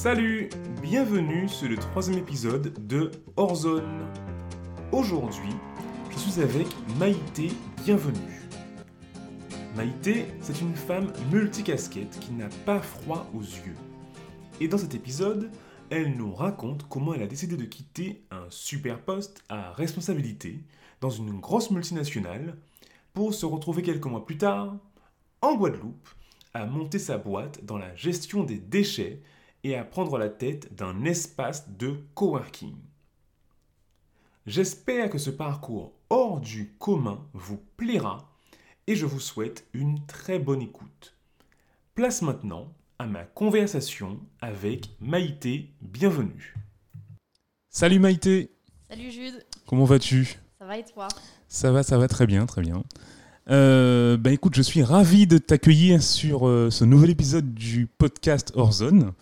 Salut, bienvenue sur le troisième épisode de Horzone. Aujourd'hui, je suis avec Maïté Bienvenue. Maïté, c'est une femme multicasquette qui n'a pas froid aux yeux. Et dans cet épisode, elle nous raconte comment elle a décidé de quitter un super poste à responsabilité dans une grosse multinationale pour se retrouver quelques mois plus tard en Guadeloupe à monter sa boîte dans la gestion des déchets et à prendre la tête d'un espace de coworking. J'espère que ce parcours hors du commun vous plaira et je vous souhaite une très bonne écoute. Place maintenant à ma conversation avec Maïté Bienvenue. Salut Maïté Salut Jude Comment vas-tu? Ça va et toi? Ça va, ça va très bien, très bien. Euh, bah écoute, je suis ravi de t'accueillir sur euh, ce nouvel épisode du podcast Horzone.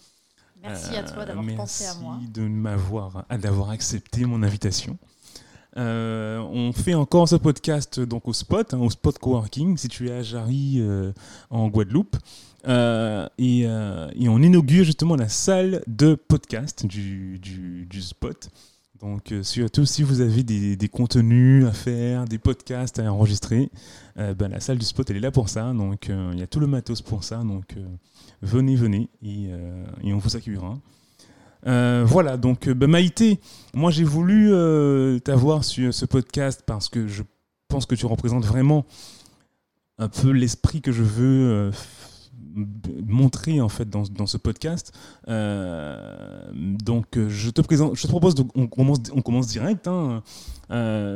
Merci à toi d'avoir pensé à moi. Merci de m'avoir, d'avoir accepté mon invitation. Euh, on fait encore ce podcast donc au Spot, hein, au Spot Coworking, situé à Jarry euh, en Guadeloupe. Euh, et, et, on inaugure justement la salle de podcast du, du, du Spot. Donc, surtout si vous avez des, des, contenus à faire, des podcasts à enregistrer, ben, la salle du spot, elle est là pour ça. Donc, il y a tout le matos pour ça. Donc, venez, venez, et, on vous accueillera. Euh, voilà, donc ben Maïté, moi j'ai voulu euh, t'avoir sur ce podcast parce que je pense que tu représentes vraiment un peu l'esprit que je veux euh, montrer en fait dans, dans ce podcast. Donc je te présente, je te propose, on, commence, on commence direct. Hein.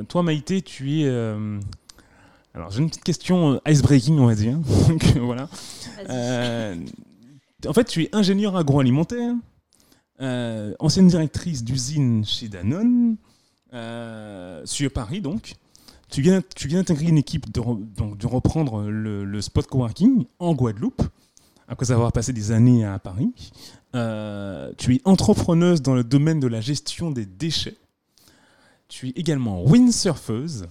toi Maïté, tu es... alors j'ai une petite question icebreaking on va dire. voilà. en fait tu es ingénieur agroalimentaire. Euh, ancienne directrice d'usine chez Danone, euh, sur Paris donc. Tu viens, tu viens d'intégrer une équipe de, donc, de reprendre le, spot coworking en Guadeloupe, après avoir passé des années à Paris. Euh, tu es entrepreneuse dans le domaine de la gestion des déchets. Tu es également windsurfeuse.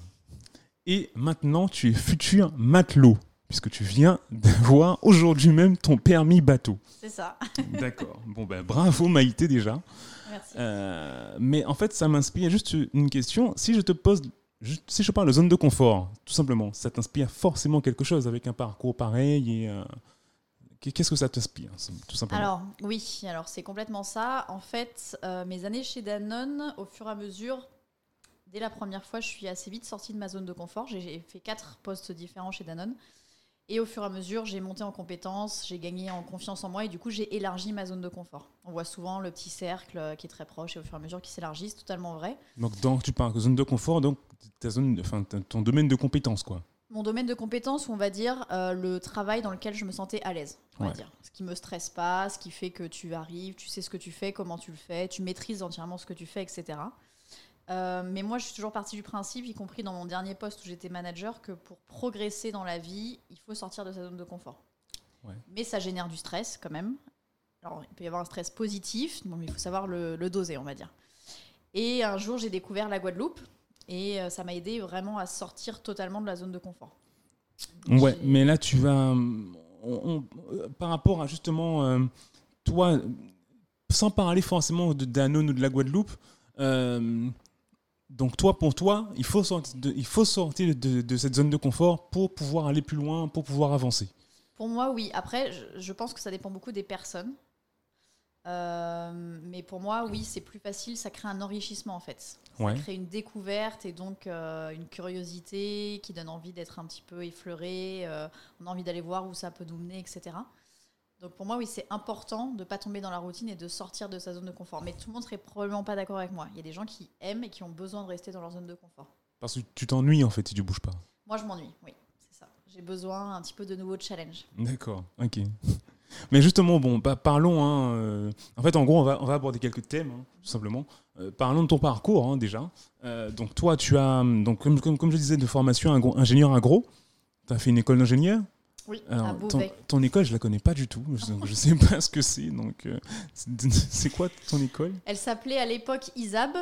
Et maintenant, tu es futur matelot puisque tu viens d'avoir aujourd'hui même ton permis bateau. C'est ça. D'accord. Bon, ben bravo Maïté déjà. Merci. Euh, mais en fait, ça m'inspire juste une question. Si je te pose, si je parle de zone de confort, tout simplement, ça t'inspire forcément quelque chose avec un parcours pareil et. Euh, qu'est-ce que ça t'inspire, tout simplement Alors, oui, alors c'est complètement ça. En fait, euh, mes années chez Danone, au fur et à mesure, dès la première fois, je suis assez vite sortie de ma zone de confort. J'ai fait quatre postes différents chez Danone. Et au fur et à mesure, j'ai monté en compétences, j'ai gagné en confiance en moi et du coup, j'ai élargi ma zone de confort. On voit souvent le petit cercle euh, qui est très proche et au fur et à mesure qui s'élargit, c'est totalement vrai. Donc, tu parles de zone de confort, donc ta zone, enfin, ton domaine de compétence, quoi. Mon domaine de compétence, on va dire euh, le travail dans lequel je me sentais à l'aise, on va dire. Ce qui me stresse pas, ce qui fait que tu arrives, tu sais ce que tu fais, comment tu le fais, tu maîtrises entièrement ce que tu fais, etc. Euh, mais moi, je suis toujours partie du principe, y compris dans mon dernier poste où j'étais manager, que pour progresser dans la vie, il faut sortir de sa zone de confort. Mais ça génère du stress quand même. Alors, il peut y avoir un stress positif, mais il faut savoir le, doser, on va dire. Et un jour, j'ai découvert la Guadeloupe et euh, ça m'a aidé vraiment à sortir totalement de la zone de confort. Ouais, mais là, tu vas. par rapport à justement, euh, toi, sans parler forcément de Danone ou de la Guadeloupe, donc toi, pour toi, il faut sortir de, il faut sortir de, cette zone de confort pour pouvoir aller plus loin, pour pouvoir avancer. Pour moi, oui. Après, je, pense que ça dépend beaucoup des personnes. Euh, mais pour moi, oui, c'est plus facile. Ça crée un enrichissement en fait. Ça crée une découverte et donc euh, une curiosité qui donne envie d'être un petit peu effleuré. Euh, on a envie d'aller voir où ça peut nous mener, etc. Donc pour moi, oui, c'est important de ne pas tomber dans la routine et de sortir de sa zone de confort. Mais tout le monde serait probablement pas d'accord avec moi. Il y a des gens qui aiment et qui ont besoin de rester dans leur zone de confort. Parce que tu t'ennuies en fait si tu bouges pas. Moi, je m'ennuie, oui, c'est ça. J'ai besoin un petit peu de nouveaux challenges. D'accord, ok. Mais justement, bon, bah, parlons. Hein, euh, en fait, en gros, on va, on va aborder quelques thèmes, hein, tout simplement. Euh, parlons de ton parcours hein, déjà. Euh, donc toi, tu as, donc, comme, comme, comme je disais, de formation ingénieur agro. Tu as fait une école d'ingénieur? Oui, à Beauvais. Ton, école, je la connais pas du tout. Je ne sais pas ce que c'est. Donc, c'est quoi ton école? Elle s'appelait à l'époque ISAB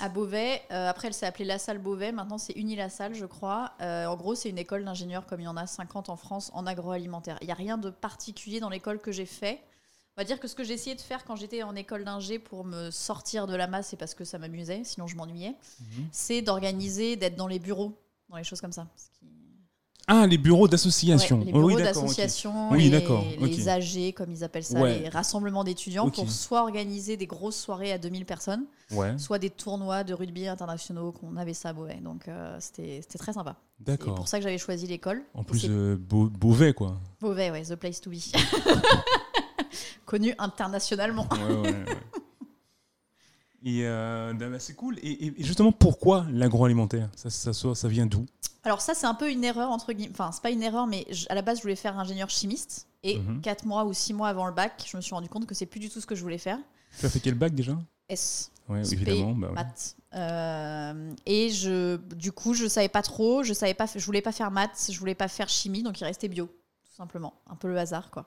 à Beauvais. Euh, après, elle s'est appelée La Salle Beauvais. Maintenant, c'est Unilassal, je crois. Euh, en gros, c'est une école d'ingénieurs comme il y en a 50 en France en agroalimentaire. Il n'y a rien de particulier dans l'école que j'ai fait. On va dire que ce que j'ai essayé de faire quand j'étais en école d'ingé pour me sortir de la masse, c'est parce que ça m'amusait, sinon je m'ennuyais, Mhm. c'est d'organiser, d'être dans les bureaux, dans les choses comme ça. Ce qui- Ah, les bureaux d'association. Ouais, les Oh, bureaux oui, ok. d'association, Oui, les. AG, comme ils appellent ça, Ouais. les rassemblements d'étudiants, Ok. pour soit organiser des grosses soirées à 2000 personnes, Ouais, soit des tournois de rugby internationaux qu'on avait ça à Beauvais. Donc euh, c'était très sympa. C'est d'accord. pour ça que j'avais choisi l'école. En plus, c'est euh, Beau- Beauvais, quoi. Beauvais, ouais, the place to be. Connu internationalement. Ouais, ouais. Et euh, bah, c'est cool. Et, justement, pourquoi l'agroalimentaire? Ça, ça, ça, ça vient d'où? Alors ça, c'est un peu une erreur, entre guillemets. Enfin, c'est pas une erreur, mais je- à la base, je voulais faire ingénieur chimiste. Et Mhm. 4 mois ou 6 mois avant le bac, je me suis rendu compte que c'est plus du tout ce que je voulais faire. Tu as fait quel bac déjà? S. Ouais, Spé, évidemment. Bah, ouais. maths. Euh, et je, du coup, je savais pas trop. Je savais pas, je voulais pas faire maths, je voulais pas faire chimie, donc il restait bio, tout simplement. Un peu le hasard, quoi.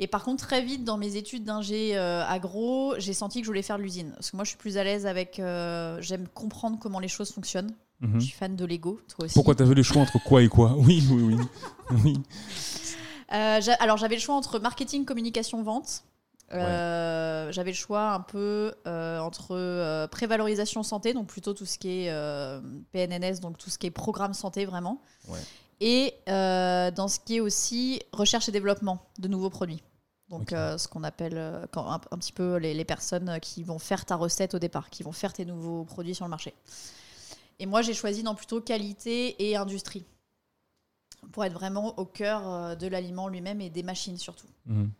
Et par contre, très vite dans mes études d'ingé euh, agro, j'ai senti que je voulais faire de l'usine. Parce que moi, je suis plus à l'aise avec. euh, J'aime comprendre comment les choses fonctionnent. Mhm. Je suis fan de Lego, toi aussi. Pourquoi tu avais le choix entre quoi et quoi? Oui, oui, oui. oui. Euh, alors j'avais le choix entre marketing, communication, vente. J'avais le choix un peu entre prévalorisation santé, donc plutôt tout ce qui est PNNS, donc tout ce qui est programme santé vraiment. Ouais. Et euh, dans ce qui est aussi recherche et développement de nouveaux produits. Donc euh, ce qu'on appelle euh, quand, un, un petit peu les, les personnes qui vont faire ta recette au départ, qui vont faire tes nouveaux produits sur le marché. Et moi j'ai choisi dans plutôt qualité et industrie pour être vraiment au cœur de l'aliment lui-même et des machines surtout. Mhm.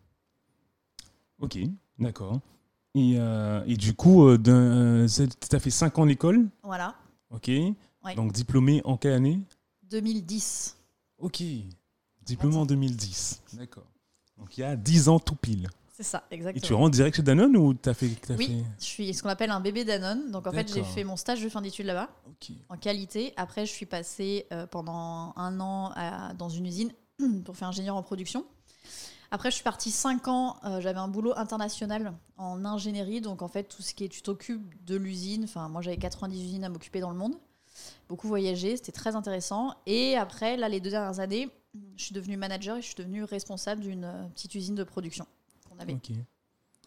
Ok, d'accord. Et, euh, et du coup, tu as fait 5 ans d'école? Voilà, Ok. Ouais. Donc diplômé en quelle année? 2010. Ok. Diplômé en 2010. D'accord. Donc il y a 10 ans tout pile. C'est ça, Et tu exactement. rentres direct chez Danone ou tu as fait. Oui, fait- je suis ce qu'on appelle un bébé Danone. Donc en fait, j'ai fait mon stage de fin d'études là-bas Ok. en qualité. Après, je suis passée euh, pendant un an à- dans une usine pour faire ingénieur en production. Après, je suis partie 5 ans. euh, J'avais un boulot international en ingénierie. Donc en fait, tout ce qui est, tu t'occupes de l'usine. Enfin, moi, j'avais 90 usines à m'occuper dans le monde. Beaucoup voyagé, c'était très intéressant. Et après, là, les deux dernières années, je suis devenue manager et je suis devenue responsable d'une euh, petite usine de production qu'on avait.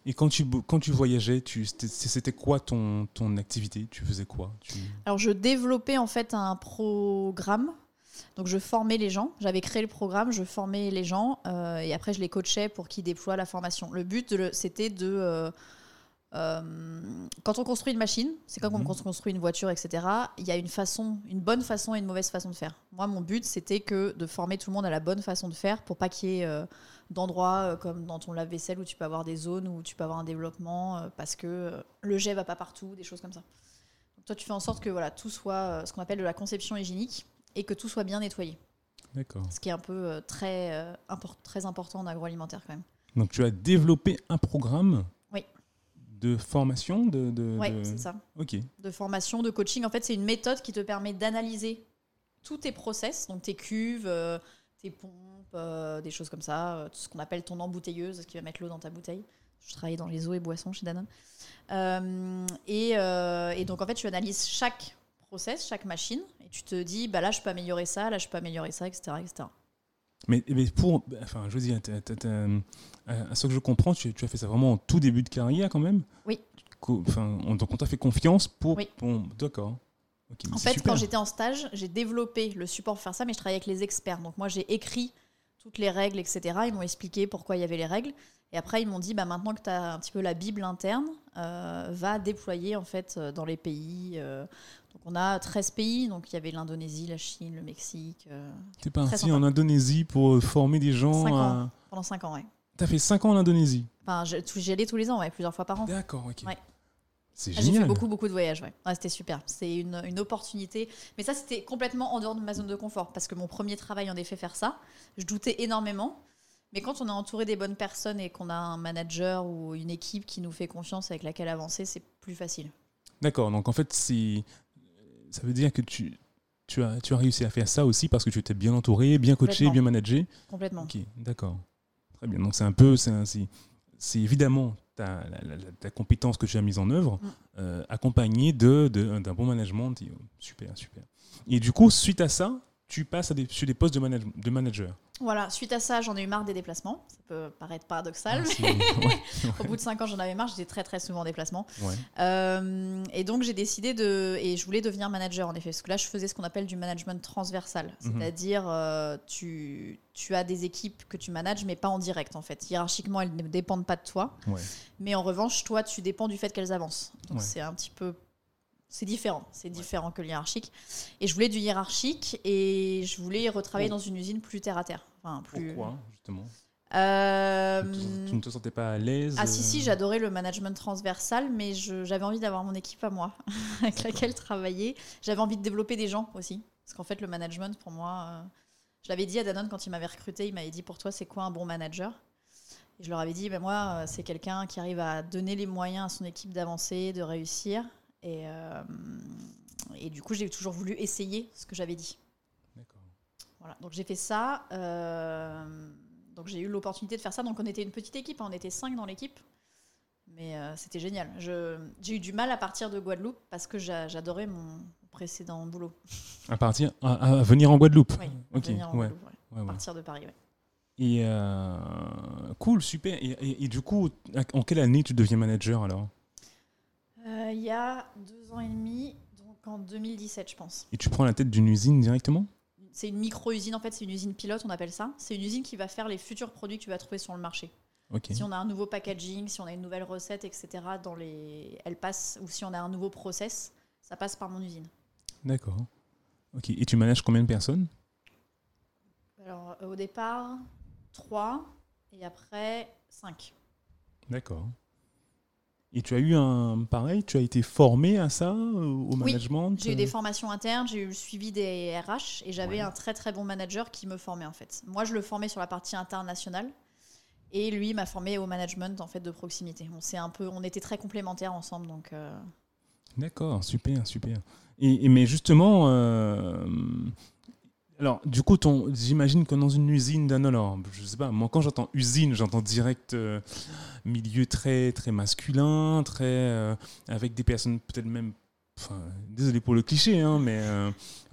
Et quand tu, quand tu voyageais, tu, c'était- quoi ton, ton activité? Tu faisais quoi? Tu... Alors, je développais en fait un programme. Donc, je formais les gens. J'avais créé le programme, je formais les gens euh, et après, je les coachais pour qu'ils déploient la formation. Le but, de c'était de. euh, quand on construit une machine, c'est comme Mhm. quand on construit une voiture, etc. Il y a une façon, une bonne façon et une mauvaise façon de faire. Moi, mon but, c'était que de former tout le monde à la bonne façon de faire pour pas qu'il y ait euh, d'endroits euh, comme dans ton lave-vaisselle où tu peux avoir des zones où tu peux avoir un développement euh, parce que euh, le jet va pas partout, des choses comme ça. Donc, toi, tu fais en sorte que voilà, tout soit euh, ce qu'on appelle de la conception hygiénique et que tout soit bien nettoyé. D'accord. Ce qui est un peu euh, très, euh, import- très important en agroalimentaire quand même. Donc tu as développé un programme. De formation de, de- Oui, de- c'est ça. Ok. de formation, de coaching. En fait, c'est une méthode qui te permet d'analyser tous tes process, donc tes cuves, euh, tes pompes, euh, des choses comme ça, euh, tout ce qu'on appelle ton embouteilleuse, ce qui va mettre l'eau dans ta bouteille. Je travaille dans les eaux et boissons chez Danone. Et, et donc, en fait, tu analyses chaque process, chaque machine, et tu te dis, bah là, je peux améliorer ça, là, je peux améliorer ça, etc. etc. Mais, mais pour. Enfin, je veux dire, euh, à ce que je comprends, tu, tu as fait ça vraiment en tout début de carrière quand même? Oui. Enfin, on, donc on t'a fait confiance pour. Oui. bon, D'accord. En fait, super. quand j'étais en stage, j'ai développé le support pour faire ça, mais je travaillais avec les experts. Donc moi, j'ai écrit toutes les règles, etc. Ils m'ont expliqué pourquoi il y avait les règles. Et après, ils m'ont dit, bah, maintenant que tu as un petit peu la Bible interne, euh, va déployer en fait euh, dans les pays. euh. donc on a 13 pays, donc il y avait l'Indonésie, la Chine, le Mexique, euh, T'es très parti en Indonésie pour former des gens. Cinq à- ans. pendant 5 ans. Ouais. T'as fait 5 ans en Indonésie? Enfin, j'y allais tous les ans, ouais, plusieurs fois par an. D'accord, ok. Ouais. C'est Ah, J'ai fait génial. beaucoup, beaucoup de voyages. Ouais. Ouais, c'était super. C'est une, une opportunité. Mais ça, c'était complètement en dehors de ma zone de confort. Parce que mon premier travail, en effet, faire ça, je doutais énormément. Mais quand on est entouré des bonnes personnes et qu'on a un manager ou une équipe qui nous fait confiance avec laquelle avancer, c'est plus facile. D'accord, donc en fait. Ça veut dire que tu, tu, as, tu as réussi à faire ça aussi parce que tu étais bien entouré, bien coaché, bien managé. Complètement. Ok, d'accord. Très bien. Donc c'est un peu. C'est évidemment ta, la, la- la- ta compétence que tu as mise en œuvre, Mm. euh, accompagnée de- de- d'un bon management. Euh, Super, super. Et du coup, suite à ça, tu passes à des, sur des postes de, manage- de manager. Voilà, suite à ça, j'en ai eu marre des déplacements. Ça peut paraître paradoxal, Ah, mais ouais, au bout de 5 ans, j'en avais marre. J'étais très très souvent en déplacement. ouais. Euh, et donc j'ai décidé de et je voulais devenir manager en effet parce que là je faisais ce qu'on appelle du management transversal, Mhm. c'est-à-dire euh, tu tu as des équipes que tu manages mais pas en direct en fait. Hiérarchiquement elles ne dépendent pas de toi, mais en revanche toi tu dépends du fait qu'elles avancent. Donc c'est un petit peu c'est différent, c'est différent que le hiérarchique. Et je voulais du hiérarchique et je voulais retravailler Oh. dans une usine plus terre à terre. Enfin, plus. Pourquoi, justement? Euh, tu, ne te sentais pas à l'aise ah si euh, si, j'adorais le management transversal, mais j'avais envie d'avoir mon équipe à moi, avec laquelle travailler. J'avais envie de développer des gens aussi, parce qu'en fait le management pour moi, euh, je l'avais dit à Danone quand il m'avait recruté, il m'avait dit pour toi c'est quoi un bon manager? Et je leur avais dit ben moi euh, c'est quelqu'un qui arrive à donner les moyens à son équipe d'avancer, de réussir, et euh, et du coup j'ai toujours voulu essayer ce que j'avais dit. D'accord. Voilà, donc j'ai fait ça. euh, donc j'ai eu l'opportunité de faire ça. Donc on était une petite équipe, hein, on était cinq dans l'équipe. Mais euh, c'était génial. J'ai eu du mal à partir de Guadeloupe parce que j'a- j'adorais mon précédent boulot. À partir, à, à venir en Guadeloupe. Oui, Ok, venir en ouais. Guadeloupe, ouais. Ouais, ouais. partir de Paris. Et euh, cool, super. Et, et- et du coup, en quelle année tu deviens manager alors? Il y a deux ans et demi, donc en 2017 je pense. Et tu prends la tête d'une usine directement? C'est une micro-usine en fait, c'est une usine pilote on appelle ça. C'est une usine qui va faire les futurs produits que tu vas trouver sur le marché. Si on a un nouveau packaging, si on a une nouvelle recette, etc., dans les... elle passe, ou si on a un nouveau process, ça passe par mon usine. D'accord. Ok. Et tu manages combien de personnes? Alors, euh, au départ, 3, et après, 5. D'accord. Et tu as eu un pareil, tu as été formé à ça, au au Oui, management J'ai eu des euh, formations internes, j'ai eu le suivi des RH, et j'avais Ouais. un très très bon manager qui me formait en fait. Moi, je le formais sur la partie internationale, et lui m'a formé au management en fait de proximité. On, un peu, on était très complémentaires ensemble, donc... euh, D'accord, super, super. Et, et mais justement, euh, alors du coup, j'imagine que dans une usine d'un alors, je sais pas, moi quand j'entends usine, j'entends direct euh, milieu très très masculin, très euh, avec des personnes peut-être même, enfin, désolé pour le cliché, hein, mais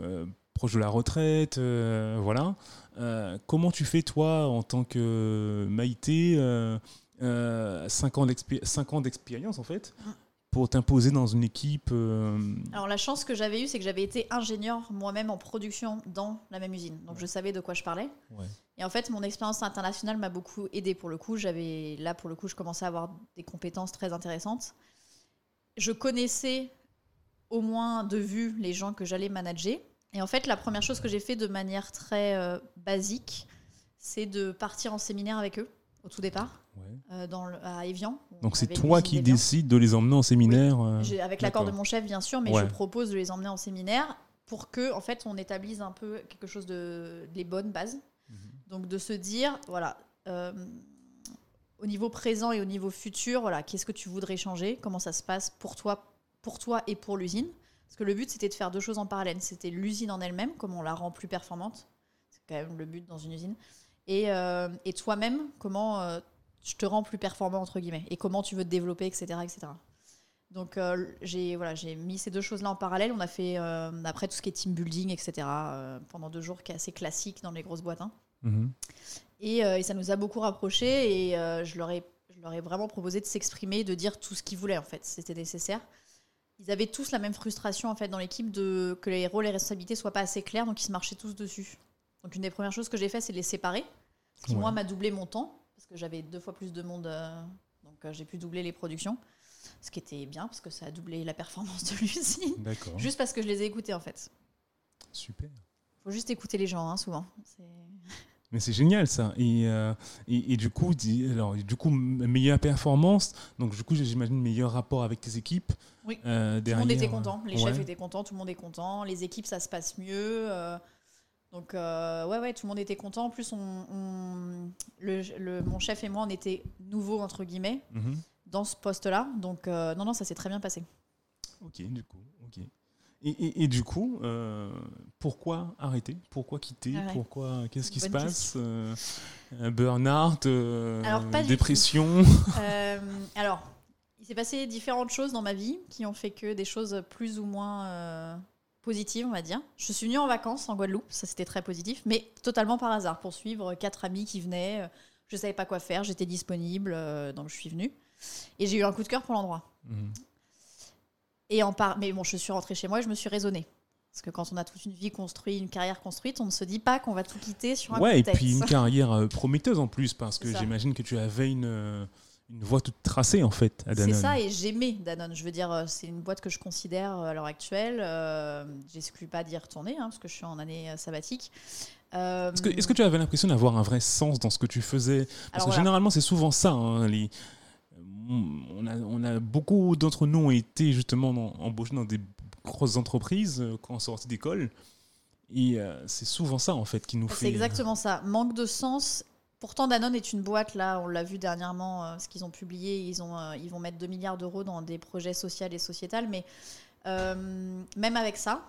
euh, proche de la retraite, voilà. Comment tu fais toi en tant que Maïté, 5 euh, cinq ans d'expé- cinq ans d'expérience en fait, pour t'imposer dans une équipe euh, Alors la chance que j'avais eue, c'est que j'avais été ingénieur moi-même en production dans la même usine. Donc je savais de quoi je parlais. ouais. Et en fait, mon expérience internationale m'a beaucoup aidé pour le coup. J'avais là pour le coup, je commençais à avoir des compétences très intéressantes. Je connaissais au moins de vue les gens que j'allais manager. Et en fait, la première chose que j'ai fait de manière très euh, basique, c'est de partir en séminaire avec eux au tout départ, Ouais. euh, dans le- à Evian. où Donc on c'est toi qui décides de les emmener en séminaire. euh, avec l'accord de mon chef, bien sûr, mais Ouais. je propose de les emmener en séminaire pour que, en fait, on établisse un peu quelque chose de les bonnes bases. Mhm. Donc de se dire, voilà, euh, au niveau présent et au niveau futur, voilà, qu'est-ce que tu voudrais changer, comment ça se passe pour toi, pour toi et pour l'usine? Parce que le but, c'était de faire deux choses en parallèle. C'était l'usine en elle-même, comment on la rend plus performante. C'est quand même le but dans une usine. Et, euh, et toi-même, comment euh, je te rends plus performant, entre guillemets, et comment tu veux te développer, etc. etc. Donc euh, j'ai voilà, j'ai mis ces deux choses-là en parallèle. On a fait euh, après tout ce qui est team building, etc. euh, pendant deux jours, qui est assez classique dans les grosses boîtes. hein. Mhm. Et, et ça nous a beaucoup rapprochés. Et je, leur ai, je leur ai vraiment proposé de s'exprimer, de dire tout ce qu'ils voulaient en fait. C'était nécessaire. Ils avaient tous la même frustration en fait dans l'équipe de que les rôles et responsabilités soient pas assez clairs, donc ils se marchaient tous dessus. Donc une des premières choses que j'ai fait, c'est de les séparer, ce qui Ouais. moi m'a doublé mon temps parce que j'avais deux fois plus de monde, euh, donc euh, j'ai pu doubler les productions, ce qui était bien parce que ça a doublé la performance de l'usine. D'accord. Juste parce que je les ai écoutés en fait. Super. Faut juste écouter les gens hein, souvent. C'est- Mais c'est génial ça. Et, euh, et, et du coup, alors, du coup, meilleure performance. Donc du coup, j'imagine meilleur rapport avec tes équipes. Oui. Euh, Tout le monde était content, les ouais. chefs étaient contents, tout le monde est content, les équipes ça se passe mieux. euh, donc euh, ouais ouais, tout le monde était content. En plus, on, on- le, le- mon chef et moi, on était nouveaux entre guillemets Mhm. dans ce poste-là. Donc euh, non non, ça s'est très bien passé. Ok, du coup, ok. Et, et, et du coup, euh, pourquoi arrêter? Pourquoi quitter? Ah ouais. Pourquoi Qu'est-ce qui se passe? Burn-out, Alors, pas du dépression? Alors, il s'est passé différentes choses dans ma vie qui ont fait que des choses plus ou moins positive, on va dire. Je suis venue en vacances en Guadeloupe, ça c'était très positif, mais totalement par hasard, pour suivre quatre amis qui venaient. Je ne savais pas quoi faire, j'étais disponible, donc je suis venue. Et j'ai eu un coup de cœur pour l'endroit. Mhm. Et en par... Mais bon, je suis rentrée chez moi et je me suis raisonnée. Parce que quand on a toute une vie construite, une carrière construite, on ne se dit pas qu'on va tout quitter sur un Ouais, et puis une carrière euh, prometteuse en plus, parce que j'imagine que tu avais une, euh, une voie toute tracée en fait à Danone. C'est ça, et j'aimais Danone. Je veux dire, euh, c'est une boîte que je considère à l'heure actuelle. Euh, J'exclus pas d'y retourner, hein, parce que je suis en année sabbatique. Est-ce que, est que, tu avais l'impression d'avoir un vrai sens dans ce que tu faisais? Parce que généralement, c'est souvent ça. Hein, les... on, a, on, a, beaucoup d'entre nous ont été justement embauchés dans des grosses entreprises euh, quand on sortit d'école. Et euh, c'est souvent ça, en fait, qui nous fait. C'est exactement ça. Manque de sens. Pourtant, Danone est une boîte, là, on l'a vu dernièrement, euh, ce qu'ils ont publié, ils, ont, ils vont mettre 2 milliards d'euros dans des projets sociaux et sociétals. Mais même avec ça,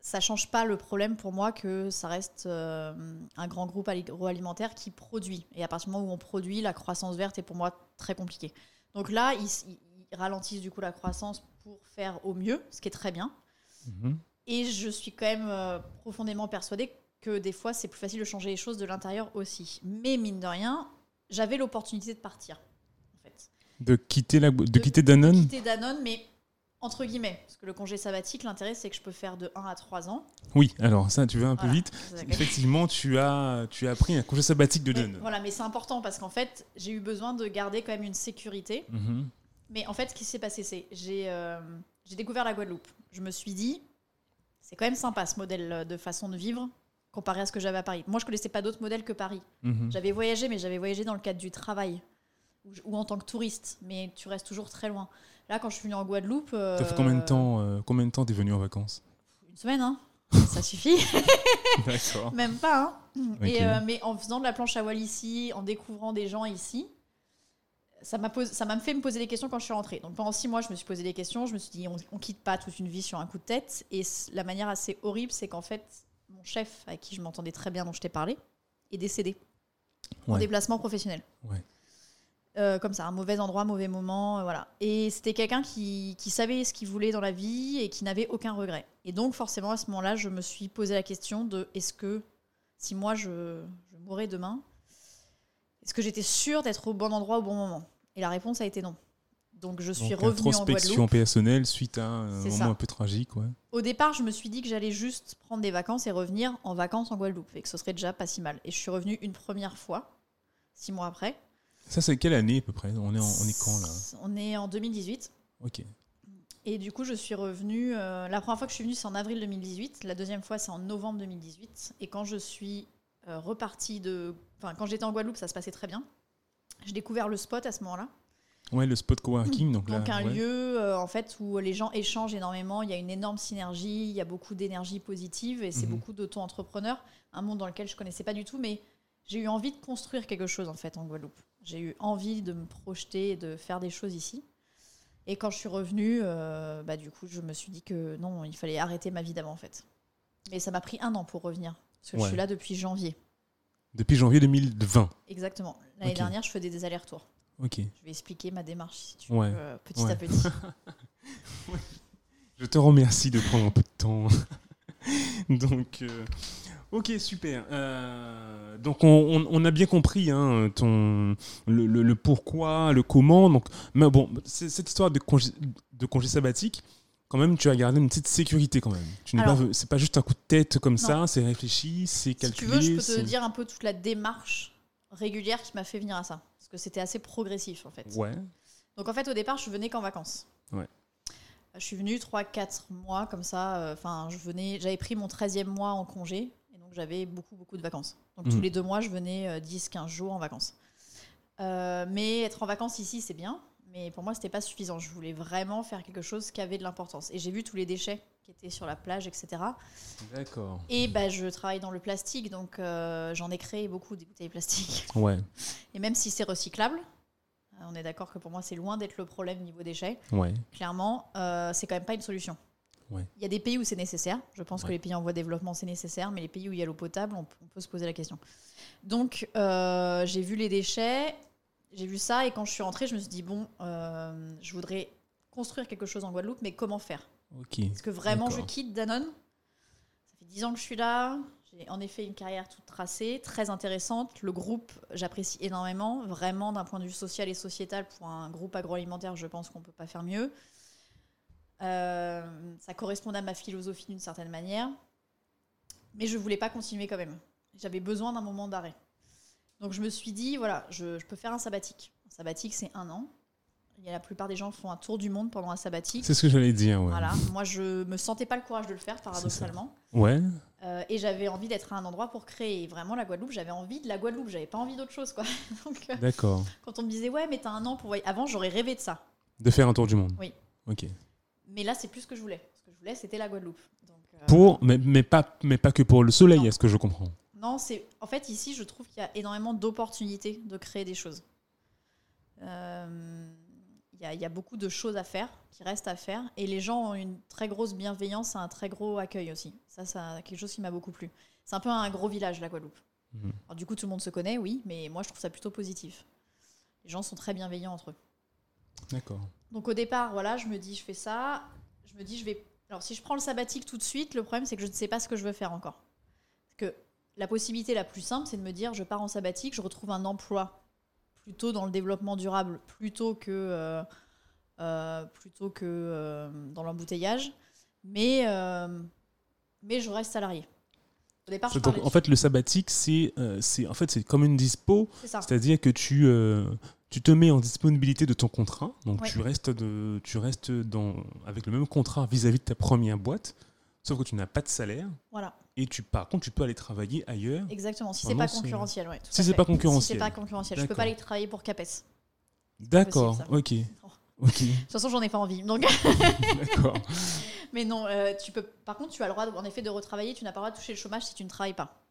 ça change pas le problème pour moi que ça reste un grand groupe agroalimentaire qui produit. Et à partir du moment où on produit, la croissance verte est pour moi très compliquée. Donc là, ils, ils ralentissent du coup la croissance pour faire au mieux, ce qui est très bien. Mhm. Et je suis quand même euh, profondément persuadée que des fois, c'est plus facile de changer les choses de l'intérieur aussi. Mais mine de rien, j'avais l'opportunité de partir. En fait. De quitter, la, de, quitter Danone De quitter Danone, mais entre guillemets. Parce que le congé sabbatique, l'intérêt, c'est que je peux faire de 1 à 3 ans. Oui, alors ça, tu vas un peu vite. Effectivement, tu as, tu as pris un congé sabbatique de Danone. Voilà, mais c'est important parce qu'en fait, j'ai eu besoin de garder quand même une sécurité. Mhm. Mais en fait, ce qui s'est passé, c'est j'ai euh, j'ai découvert la Guadeloupe. Je me suis dit, c'est quand même sympa ce modèle de façon de vivre comparé à ce que j'avais à Paris. Moi, je connaissais pas d'autres modèles que Paris. Mhm. J'avais voyagé, mais j'avais voyagé dans le cadre du travail ou, en tant que touriste, mais tu restes toujours très loin. Là, quand je suis venue en Guadeloupe. Ça fait combien de temps euh, Combien de temps t'es venu en vacances Une semaine, hein ça suffit. D'accord. Même pas. Hein. Et, euh, mais en faisant de la planche à voile ici, en découvrant des gens ici, ça m'a ça m'a fait me poser des questions quand je suis rentrée. Donc pendant six mois, je me suis posé des questions. Je me suis dit, on, ne quitte pas toute une vie sur un coup de tête. Et la manière assez horrible, c'est qu'en fait, mon chef, avec qui je m'entendais très bien, dont je t'ai parlé, est décédé en déplacement professionnel. Euh, comme ça, un mauvais endroit, mauvais moment, euh, voilà. Et c'était quelqu'un qui, qui, savait ce qu'il voulait dans la vie et qui n'avait aucun regret. Et donc forcément, à ce moment-là, je me suis posé la question de est-ce que si moi je, je mourrais demain, est-ce que j'étais sûre d'être au bon endroit au bon moment? Et la réponse a été non. Donc je suis revenue en Guadeloupe. personnelle suite à un moment un peu tragique. Ouais. Au départ, je me suis dit que j'allais juste prendre des vacances et revenir en vacances en Guadeloupe et que ce serait déjà pas si mal. Et je suis revenue une première fois, six mois après. Ça, c'est quelle année à peu près? On est, en, on est quand là? On est en 2018. Ok. Et du coup, je suis revenue. Euh, la première fois que je suis venue, c'est en avril 2018. La deuxième fois, c'est en novembre 2018. Et quand je suis euh, repartie de Enfin, quand j'étais en Guadeloupe, ça se passait très bien. J'ai découvert le spot à ce moment-là. Ouais, le spot coworking. Donc, donc un lieu euh, en fait où les gens échangent énormément. Il y a une énorme synergie, il y a beaucoup d'énergie positive et c'est mhm. beaucoup d'auto-entrepreneurs. Un monde dans lequel je connaissais pas du tout, mais j'ai eu envie de construire quelque chose en fait en Guadeloupe. J'ai eu envie de me projeter, de faire des choses ici. Et quand je suis revenue, euh, bah, du coup, je me suis dit que non, il fallait arrêter ma vie d'avant en fait. Mais ça m'a pris un an pour revenir parce que je suis là depuis janvier. Depuis janvier 2020. Exactement. L'année dernière, je faisais des allers-retours. Ok. Je vais expliquer ma démarche si tu veux, euh, petit à petit. Je te remercie de prendre un peu de temps. donc, euh, ok, super. Euh, donc, on, a bien compris hein, ton, le, pourquoi, le comment. Donc, mais bon, cette histoire de de congé sabbatique, quand même, tu as gardé une petite sécurité quand même. Tu n'es pas, c'est pas juste un coup de tête comme ça, c'est réfléchi, c'est calculé. Si tu veux, je peux te dire un peu toute la démarche régulière qui m'a fait venir à ça, que c'était assez progressif en fait. Ouais. Donc en fait, au départ, je venais qu'en vacances. Ouais. Je suis venue 3-4 mois comme ça. Euh, enfin, je venais, j'avais pris mon 13e mois en congé, et donc j'avais beaucoup, beaucoup de vacances. Donc tous mhm. les deux mois, je venais 10-15 euh, jours en vacances. Euh, mais être en vacances ici, c'est bien mais pour moi, c'était pas suffisant. Je voulais vraiment faire quelque chose qui avait de l'importance. Et j'ai vu tous les déchets qui étaient sur la plage, etc. D'accord. Et bah, je travaille dans le plastique, donc euh, j'en ai créé beaucoup des bouteilles plastiques. Ouais. Et même si c'est recyclable, euh, on est d'accord que pour moi, c'est loin d'être le problème niveau déchets. Ouais. Clairement, euh, c'est quand même pas une solution. Ouais. Il y a des pays où c'est nécessaire. Je pense que les pays en voie de développement, c'est nécessaire. Mais les pays où il y a l'eau potable, on, on, peut se poser la question. Donc, j'ai vu les déchets j'ai vu ça et quand je suis rentrée, je me suis dit, bon, euh, je voudrais construire quelque chose en Guadeloupe, mais comment faire? Ok. Parce que vraiment, je quitte Danone? Ça fait 10 ans que je suis là. J'ai en effet une carrière toute tracée, très intéressante. Le groupe, j'apprécie énormément. Vraiment, d'un point de vue social et sociétal, pour un groupe agroalimentaire, je pense qu'on ne peut pas faire mieux. Euh, ça correspondait à ma philosophie d'une certaine manière. Mais je ne voulais pas continuer quand même. J'avais besoin d'un moment d'arrêt. Donc je me suis dit, voilà, je, je peux faire un sabbatique. Un sabbatique, c'est un an. Il y a la plupart des gens font un tour du monde pendant un sabbatique. C'est ce que j'allais dire, ouais. Voilà, moi je me sentais pas le courage de le faire paradoxalement. Ouais. Euh, et j'avais envie d'être à un endroit pour créer. Et vraiment la Guadeloupe, j'avais envie de la Guadeloupe, j'avais pas envie d'autre chose quoi. Euh, D'accord. quand on me disait ouais mais t'as un an pour voyager, avant j'aurais rêvé de ça. De faire un tour du monde. Oui. Ok. Mais là c'est plus ce que je voulais. Ce que je voulais c'était la Guadeloupe. Donc, euh, Pour, mais, mais, pas, mais pas que pour le soleil, est-ce que je comprends? Non, c'est en fait ici je trouve qu'il y a énormément d'opportunités de créer des choses. Euh, y, a- il y a beaucoup de choses à faire, qui restent à faire, et les gens ont une très grosse bienveillance, et un très gros accueil aussi. Ça, c'est quelque chose qui m'a beaucoup plu. C'est un peu un gros village la Guadeloupe. Mhm. Alors, du coup, tout le monde se connaît, oui, mais moi je trouve ça plutôt positif. Les gens sont très bienveillants entre eux. D'accord. Donc au départ, voilà, je me dis, je fais ça. Je me dis, je vais. Alors si je prends le sabbatique tout de suite, le problème c'est que je ne sais pas ce que je veux faire encore. Parce que la possibilité la plus simple, c'est de me dire, je pars en sabbatique, je retrouve un emploi plutôt dans le développement durable, plutôt que euh, euh, plutôt que euh, dans l'embouteillage. Mais mais je reste salarié. Au départ, je donc, en fait, le sabbatique, c'est en fait, c'est comme une dispo, c'est ça. c'est-à-dire que tu, tu te mets en disponibilité de ton contrat, donc Ouais. tu restes, de, tu restes dans, avec le même contrat vis-à-vis de ta première boîte, sauf que tu n'as pas de salaire, Voilà, et tu, par contre, tu peux aller travailler ailleurs. exactement. Si c'est pas concurrentiel, ouais. Si c'est pas Si concurrentiel. c'est pas concurrentiel, je peux pas aller travailler pour Capes. D'accord, ok. Oh. Ok, De toute façon, j'en ai pas envie. Donc, d'accord. mais non, euh, tu peux. Par contre, tu as le droit, en effet, de retravailler. Tu n'as pas le droit de toucher le chômage si tu ne travailles pas.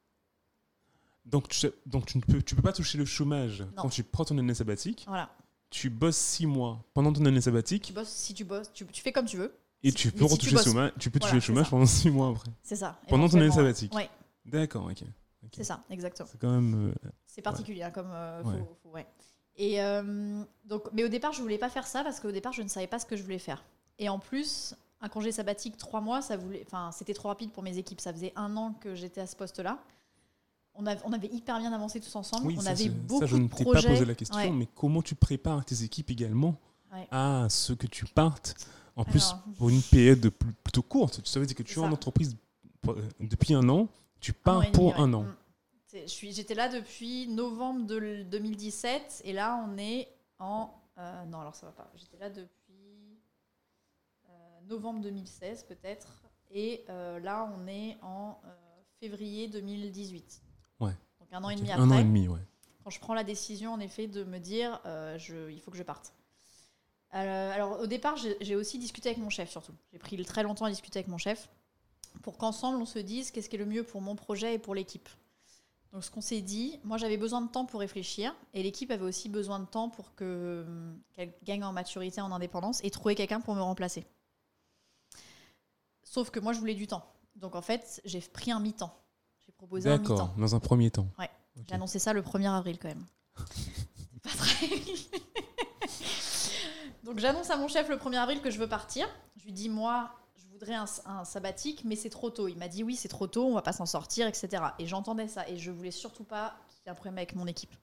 Donc, tu, sais- donc tu ne peux, tu peux pas toucher le chômage Non. quand tu prends ton année sabbatique. Voilà. Tu bosses six mois pendant ton année Tu sabbatique bosses si tu bosses. Tu, tu fais comme tu veux. Et tu peux retoucher le chômage, tu peux toucher le chômage pendant six mois après. C'est ça. Pendant ton année sabbatique. Ouais, D'accord, ok. c'est ça, exactement. C'est quand même. euh, C'est particulier hein, comme. euh, faut- Ouais. faut- ouais. Et euh, donc, mais au départ, je voulais pas faire ça parce qu'au départ, je ne savais pas ce que je voulais faire. Et en plus, un congé sabbatique trois mois, ça voulait. Enfin, c'était trop rapide pour mes équipes. Ça faisait un an que j'étais à ce poste-là. On, avait- on avait hyper bien avancé tous ensemble. Oui, on ça, avait beaucoup ça, je ne t'ai pas posé la question, mais comment tu prépares tes équipes également à ce que tu partes En plus, Alors, pour une période de plus- plutôt courte. Tu savais que tu es en entreprise euh, depuis un an, tu Un pars demi, pour ouais. un an. Mm. J'étais là depuis novembre de 2017 et là on est en... euh, non alors ça va pas. J'étais là depuis euh, novembre 2016 peut-être et euh, là on est en février 2018. Ouais. Donc un an et demi Un après. an et demi, ouais. Quand je prends la décision en effet de me dire je, il faut que je parte. Euh, alors au départ j'ai aussi discuté avec mon chef surtout. J'ai pris très longtemps à discuter avec mon chef pour qu'ensemble on se dise qu'est-ce qui est le mieux pour mon projet et pour l'équipe. Donc ce qu'on s'est dit, moi j'avais besoin de temps pour réfléchir et l'équipe avait aussi besoin de temps pour que hum, qu'elle gagne en maturité, en indépendance et trouver quelqu'un pour me remplacer. Sauf que moi je voulais du temps. Donc en fait j'ai pris un mi-temps. J'ai proposé un mi-temps. D'accord, dans un premier temps. Ouais. J'ai annoncé ça le 1er avril quand même. C'est pas très. Donc j'annonce à mon chef le 1er avril que je veux partir. Je lui dis moi, je voudrais un, un sabbatique, mais c'est trop tôt. Il m'a dit oui, c'est trop tôt, on va pas s'en sortir, etc. Et j'entendais ça et je voulais surtout pas qu'il y ait un problème avec mon équipe.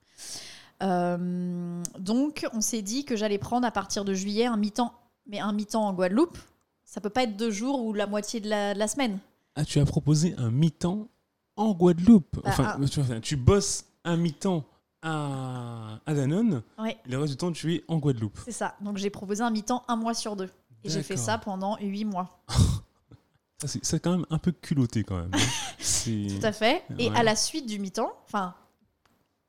Euh, donc on s'est dit que j'allais prendre à partir de juillet un mi-temps, mais un mi-temps en Guadeloupe. Ça peut pas être deux jours ou la moitié de la, de la semaine. Ah, tu as proposé un mi-temps en Guadeloupe. Bah, enfin, un- tu, tu bosses un mi-temps à, à Danone, Ouais. le reste du temps, tu es en Guadeloupe. C'est ça. Donc j'ai proposé un mi-temps un mois sur deux. Et j'ai fait ça pendant huit mois. Ça, C'est quand même un peu culotté, quand même. hein. Tout à fait. Et Ouais. à la suite du mi-temps, enfin,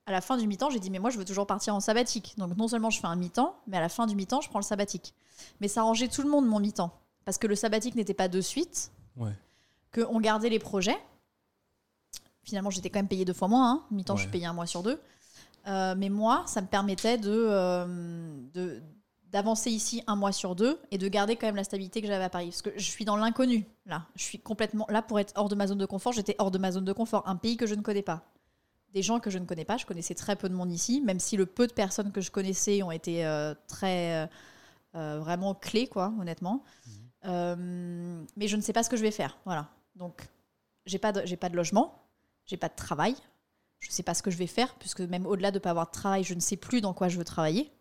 à la fin du mi-temps, j'ai dit, mais moi, je veux toujours partir en sabbatique. Donc, non seulement je fais un mi-temps, mais à la fin du mi-temps, je prends le sabbatique. Mais ça arrangeait tout le monde, mon mi-temps. Parce que le sabbatique n'était pas de suite, Ouais. qu'on gardait les projets. Finalement, j'étais quand même payée deux fois moins. Hein. Mi-temps, je suis payée un mois sur deux. Euh, mais moi, ça me permettait de, euh, de- d'avancer ici un mois sur deux et de garder quand même la stabilité que j'avais à Paris. Parce que je suis dans l'inconnu, là. Je suis complètement là pour être hors de ma zone de confort. J'étais hors de ma zone de confort. Un pays que je ne connais pas. Des gens que je ne connais pas. Je connaissais très peu de monde ici, même si le peu de personnes que je connaissais ont été euh, très, euh, vraiment clés, quoi, honnêtement. Euh, mais je ne sais pas ce que je vais faire. Voilà. Donc, j'ai pas de, j'ai pas de logement, j'ai pas de travail. Je sais pas ce que je vais faire, puisque même au-delà de pas avoir de travail, je ne sais plus dans quoi je veux travailler.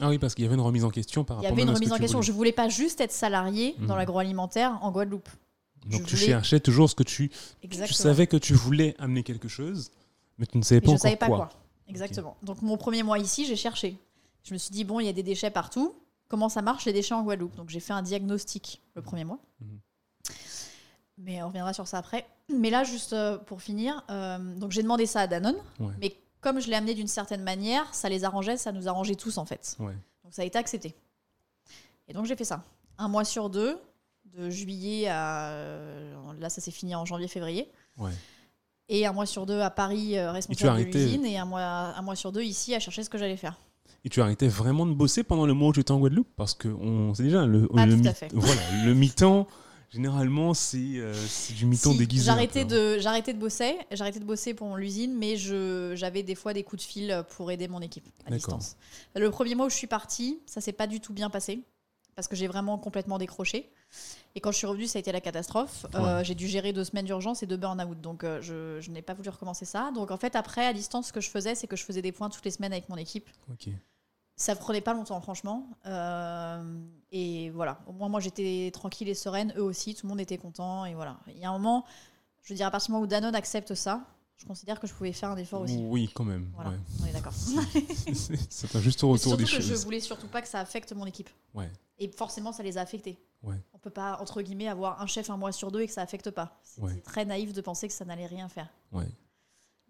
Ah oui, parce qu'il y avait une remise en question par Il y rapport avait une à remise en question. voulais. Je voulais pas juste être salarié dans Mhm. l'agroalimentaire en Guadeloupe. Donc je tu voulais- cherchais toujours ce que tu, Exactement. tu savais que tu voulais amener quelque chose, mais tu ne savais pas je encore savais pas quoi. quoi. Exactement. Donc mon premier mois ici, j'ai cherché. Je me suis dit bon, il y a des déchets partout. Comment ça marche les déchets en Guadeloupe? Donc j'ai fait un diagnostic le premier mois. Mhm. Mais on reviendra sur ça après. Mais là, juste euh, pour finir, euh, donc j'ai demandé ça à Danone. Ouais. Mais comme je l'ai amené d'une certaine manière, ça les arrangeait, ça nous arrangeait tous en fait. Ouais. Donc ça a été accepté. Et donc j'ai fait ça. Un mois sur deux, de juillet à... euh, Là, ça s'est fini en janvier-février. Ouais. Et un mois sur deux à Paris, euh, responsable de l'usine. Et un mois, un mois sur deux ici à chercher ce que j'allais faire. Et tu arrêtais vraiment de bosser pendant le mois où tu étais en Guadeloupe? Parce que on sait déjà, le, Ah, le mi-. Voilà, le mi-temps, généralement, c'est euh, c'est du mi-temps Si, déguisé. J'arrêtais de, j'arrêtais de bosser, j'arrêtais de bosser pour l'usine, mais je, j'avais des fois des coups de fil pour aider mon équipe à distance. Le premier mois où je suis partie, ça s'est pas du tout bien passé parce que j'ai vraiment complètement décroché. Et quand je suis revenue, ça a été la catastrophe. Euh, j'ai dû gérer deux semaines d'urgence et deux burn-out, donc euh, je, je n'ai pas voulu recommencer ça. Donc en fait, après, à distance, ce que je faisais, c'est que je faisais des points toutes les semaines avec mon équipe. Ça prenait pas longtemps, franchement. Euh, et voilà. Au moins, moi, j'étais tranquille et sereine. Eux aussi, tout le monde était content. Et voilà. Il y a un moment, je veux dire, à partir du moment où Danone accepte ça, je considère que je pouvais faire un effort aussi. Oui, quand même. Voilà, ouais. on est d'accord. c'est un juste au Et retour surtout des que je choses. voulais surtout pas que ça affecte mon équipe. Ouais. Et forcément, ça les a affectés. Ouais. On peut pas, entre guillemets, avoir un chef un mois sur deux et que ça affecte pas. C'est Ouais. très naïf de penser que ça n'allait rien faire. Ouais.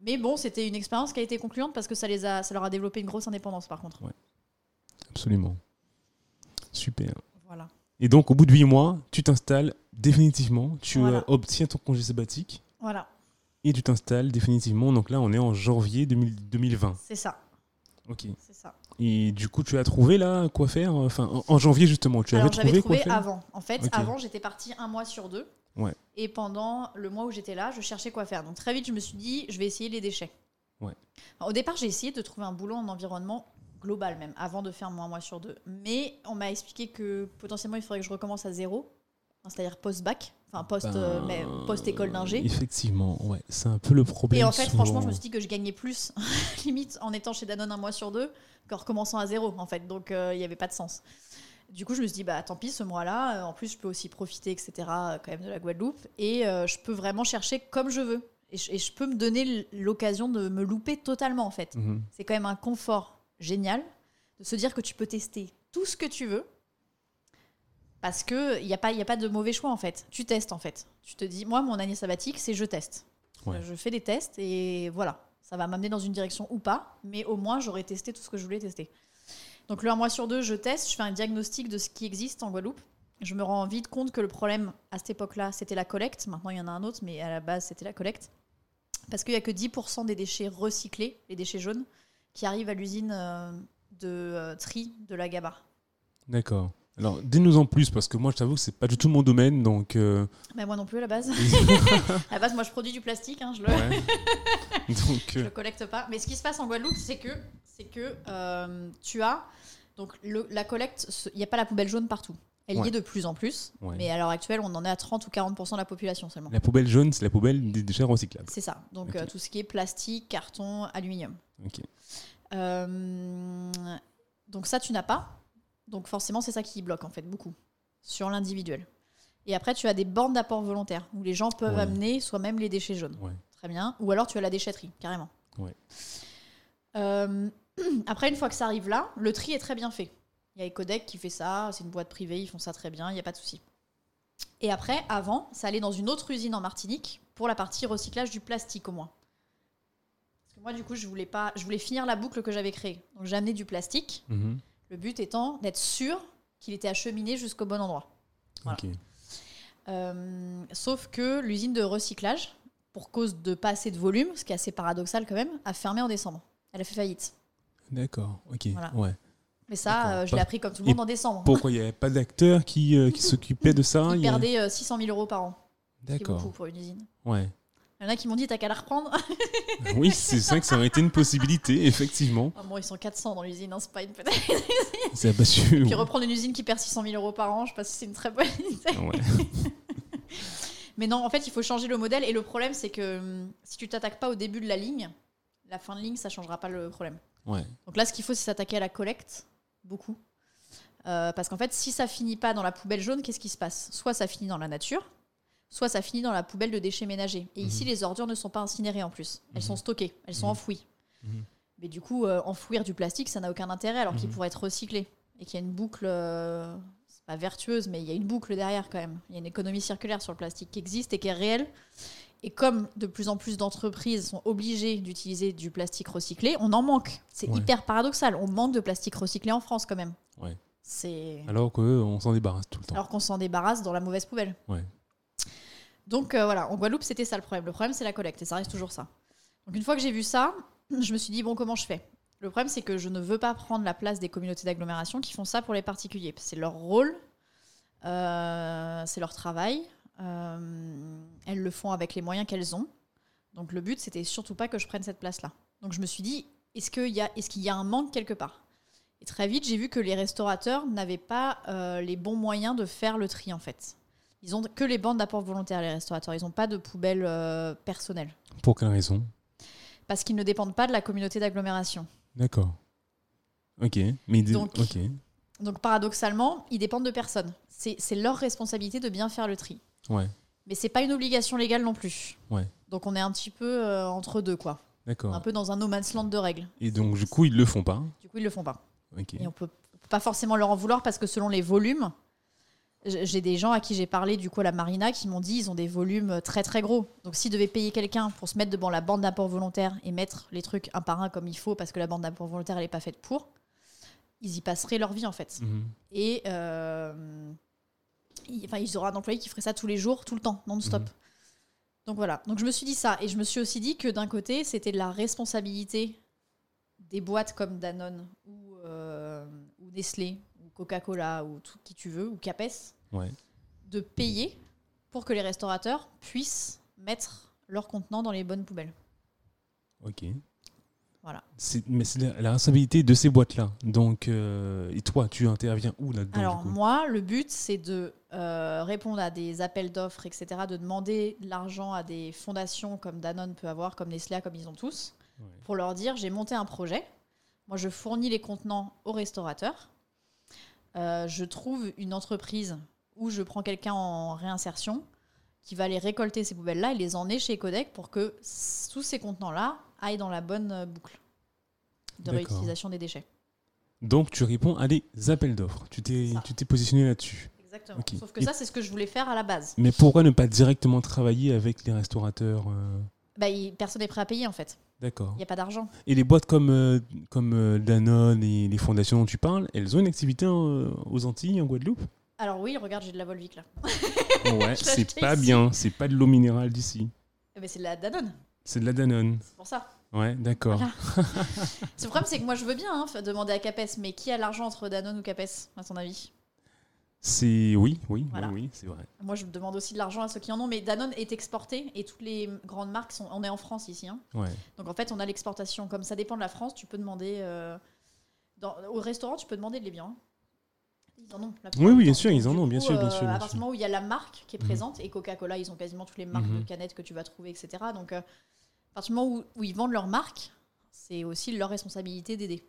Mais bon, c'était une expérience qui a été concluante parce que ça, les a, ça leur a développé une grosse indépendance, par contre. Absolument. Super. Voilà. Et donc, au bout de huit mois, tu t'installes définitivement, tu Voilà. euh, obtiens ton congé sabbatique Voilà, et tu t'installes définitivement. Donc là, on est en janvier 2000 2020. c'est ça. Ok. C'est ça. Et du coup, tu as trouvé là quoi faire Enfin, en, janvier justement, tu Alors avais trouvé, trouvé quoi faire avant. En fait, avant j'étais partie un mois sur deux. Ouais. Et pendant le mois où j'étais là, je cherchais quoi faire. Donc très vite, je me suis dit, je vais essayer les déchets. Ouais. Au départ, j'ai essayé de trouver un boulot en environnement global même, avant de faire mon un mois sur deux. Mais on m'a expliqué que potentiellement, il faudrait que je recommence à zéro, c'est-à-dire post-bac, enfin post, euh, Ben, mais post-école d'ingé. Effectivement, ouais, c'est un peu le problème. Et en fait, souvent. franchement, je me suis dit que je gagnais plus, limite, en étant chez Danone un mois sur deux, qu'en recommençant à zéro, en fait. Donc, euh, il n'y avait pas de sens. Du coup, je me suis dit, bah tant pis, ce mois-là. euh, En plus, je peux aussi profiter, etc., euh, quand même, de la Guadeloupe. Et euh, je peux vraiment chercher comme je veux. Et je, et je peux me donner l'occasion de me louper totalement, en fait. Mhm. C'est quand même un confort génial de se dire que tu peux tester tout ce que tu veux. Parce qu'il n'y a, pas- y a pas de mauvais choix, en fait. Tu testes, en fait. Tu te dis, moi, mon année sabbatique, c'est je teste. Ouais. Je fais des tests et voilà. Ça va m'amener dans une direction ou pas, mais au moins, j'aurai testé tout ce que je voulais tester. Donc, le un mois sur deux, je teste, je fais un diagnostic de ce qui existe en Guadeloupe. Je me rends vite compte que le problème, à cette époque-là, c'était la collecte. Maintenant, il y en a un autre, mais à la base, c'était la collecte. Parce qu'il n'y a que 10% des déchets recyclés, les déchets jaunes, qui arrivent à l'usine euh, de euh, tri de la Gabar. D'accord. Alors, dis-nous en plus, parce que moi, je t'avoue que c'est pas du tout mon domaine, donc. euh, Mais moi non plus, à la base. à la base, moi, je produis du plastique, hein, je le, ouais. donc, je euh, le collecte pas. Mais ce qui se passe en Guadeloupe, c'est que, c'est que euh, tu as. Donc, le- la collecte, il n'y a pas la poubelle jaune partout. Elle y est de plus en plus. Ouais. Mais à l'heure actuelle, on en est à 30 ou 40% de la population seulement. la poubelle jaune, c'est la poubelle des déchets recyclables. C'est ça. Donc, euh, tout ce qui est plastique, carton, aluminium. Ok. Euh, donc ça, tu n'as pas. Donc forcément, c'est ça qui bloque en fait beaucoup sur l'individuel. Et après, tu as des bornes d'apport volontaire où les gens peuvent Ouais. amener soit même les déchets jaunes. Très bien. Ou alors tu as la déchetterie, carrément. Euh, après, une fois que ça arrive là, le tri est très bien fait. Il y a Ecodec qui fait ça, c'est une boîte privée, ils font ça très bien, il n'y a pas de souci. Et après, avant, ça allait dans une autre usine en Martinique pour la partie recyclage du plastique au moins. Parce que moi, du coup, je voulais, pas, je voulais finir la boucle que j'avais créée. Donc j'ai amené du plastique, Mhm. le but étant d'être sûr qu'il était acheminé jusqu'au bon endroit. Voilà. Euh, sauf que l'usine de recyclage, pour cause de pas assez de volume, ce qui est assez paradoxal quand même, a fermé en décembre. Elle a fait faillite. D'accord. Ok. Voilà. Ouais. Mais ça, euh, je l'ai appris comme tout le Et monde en décembre. Pourquoi il n'y avait pas d'acteur qui, euh, qui s'occupait de ça Ils Il perdaient euh, 600 000 euros par an. D'accord. beaucoup pour une usine. Ouais. Il y en a qui m'ont dit, t'as qu'à la reprendre. oui, c'est ça que ça aurait été une possibilité, effectivement. Ah bon, ils sont 400 dans l'usine, hein, c'est pas une petite C'est abattu. Puis reprendre une usine qui perd 600 000 euros par an, je sais pas si c'est une très bonne idée. Ouais. Mais non, en fait, il faut changer le modèle. Et le problème, c'est que hum, si tu t'attaques pas au début de la ligne, la fin de ligne, ça changera pas le problème. Ouais. Donc là, ce qu'il faut, c'est s'attaquer à la collecte, beaucoup. Euh, parce qu'en fait, si ça finit pas dans la poubelle jaune, qu'est-ce qui se passe? Soit ça finit dans la nature, soit ça finit dans la poubelle de déchets ménagers. Et ici, Mhm. les ordures ne sont pas incinérées en plus. Elles Mhm. sont stockées, elles sont Mhm. enfouies. Mais du coup, euh, enfouir du plastique, ça n'a aucun intérêt alors qu'il pourrait être recyclé. Et qu'il y a une boucle, euh, c'est pas vertueuse, mais il y a une boucle derrière quand même. Il y a une économie circulaire sur le plastique qui existe et qui est réelle. Et comme de plus en plus d'entreprises sont obligées d'utiliser du plastique recyclé, on en manque. C'est Ouais. hyper paradoxal. On manque de plastique recyclé en France quand même. Ouais. C'est Alors qu'on s'en débarrasse tout le temps. alors qu'on s'en débarrasse dans la mauvaise poubelle. Ouais. Donc euh, voilà, en Guadeloupe, c'était ça le problème. Le problème, c'est la collecte et ça reste toujours ça. Donc une fois que j'ai vu ça, je me suis dit, bon, comment je fais? Le problème, c'est que je ne veux pas prendre la place des communautés d'agglomération qui font ça pour les particuliers. C'est leur rôle, euh, c'est leur travail. Euh, elles le font avec les moyens qu'elles ont. Donc le but, c'était surtout pas que je prenne cette place-là. Donc je me suis dit, est-ce qu'il y, a- y un manque quelque part? Et très vite, j'ai vu que les restaurateurs n'avaient pas euh, les bons moyens de faire le tri, en fait. Ils ont que les bandes d'apport volontaire, les restaurateurs. Ils n'ont pas de poubelle euh, personnelle. Pour quelle raison? Parce qu'ils ne dépendent pas de la communauté d'agglomération. D'accord. Ok. Mais Donc- ok. Donc paradoxalement, ils dépendent de personne. C'est leur responsabilité de bien faire le tri. Ouais. Mais c'est pas une obligation légale non plus. Ouais. Donc on est un petit peu euh, entre deux, quoi. Un D'accord. peu dans un no man's land de règles. Et donc, du coup, ils le font pas. Du coup, ils le font pas. Et on peut pas forcément leur en vouloir parce que selon les volumes, j'ai des gens à qui j'ai parlé du coup à la marina qui m'ont dit ils ont des volumes très très gros. Donc s'ils devaient payer quelqu'un pour se mettre devant la bande d'apport volontaire et mettre les trucs un par un comme il faut parce que la bande d'apport volontaire elle est pas faite pour, ils y passeraient leur vie en fait. Mhm. Et euh, ils, enfin, ils auraient un employé qui ferait ça tous les jours, tout le temps, non-stop. Mhm. Donc voilà. Donc je me suis dit ça. Et je me suis aussi dit que d'un côté, c'était de la responsabilité des boîtes comme Danone ou, euh, ou Nestlé ou Coca-Cola ou tout qui tu veux, ou Capes, Ouais. de payer pour que les restaurateurs puissent mettre leurs contenants dans les bonnes poubelles. Ok. Voilà. Mais c'est la, la responsabilité de ces boîtes-là. Donc, euh, et toi, tu interviens où là-dedans Alors moi, le but, c'est de euh, répondre à des appels d'offres, etc., de demander de l'argent à des fondations comme Danone peut avoir, comme Nestlé, comme ils ont tous, Ouais. pour leur dire, j'ai monté un projet, moi je fournis les contenants aux restaurateurs, Euh, je trouve une entreprise où je prends quelqu'un en réinsertion qui va aller récolter ces poubelles-là et les emmener chez Codec pour que s- tous ces contenants-là aillent dans la bonne euh, boucle de réutilisation des déchets. Donc, tu réponds à des appels d'offres. Tu t'es Ça. tu t'es positionné là-dessus. Exactement. Sauf que Et- ça, c'est ce que je voulais faire à la base. Mais pourquoi ne pas directement travailler avec les restaurateurs euh, Bah, il- personne n'est prêt à payer en fait. D'accord. Il n'y a pas d'argent. Et les boîtes comme, euh, comme euh, Danone et les fondations dont tu parles, elles ont une activité aux Antilles, en Guadeloupe? Alors oui, regarde, j'ai de la Volvic là. Ouais, c'est pas ici. bien. C'est pas de l'eau minérale d'ici. Eh ben, c'est de la Danone, C'est de la Danone. c'est pour ça. Ouais, d'accord. Voilà. Le problème, c'est que moi, je veux bien hein, demander à Capes, mais qui a l'argent entre Danone ou Capes, à ton avis? C'est oui, oui, Voilà. oui, oui, c'est vrai. Moi, je demande aussi de l'argent à ceux qui en ont, mais Danone est exporté et toutes les grandes marques sont. On est en France ici, hein. Ouais. donc en fait, on a l'exportation. Comme ça dépend de la France, tu peux demander euh, dans- au restaurant, tu peux demander de les biens. Ils en ont. la Oui, oui, bien sûr, ils en ont, bien sûr, bien sûr, À partir du moment où il y a la marque qui est Mhm. présente, et Coca-Cola, ils ont quasiment toutes les marques Mhm. de canettes que tu vas trouver, etc. Donc euh, à partir du moment où, où ils vendent leur marque, c'est aussi leur responsabilité d'aider.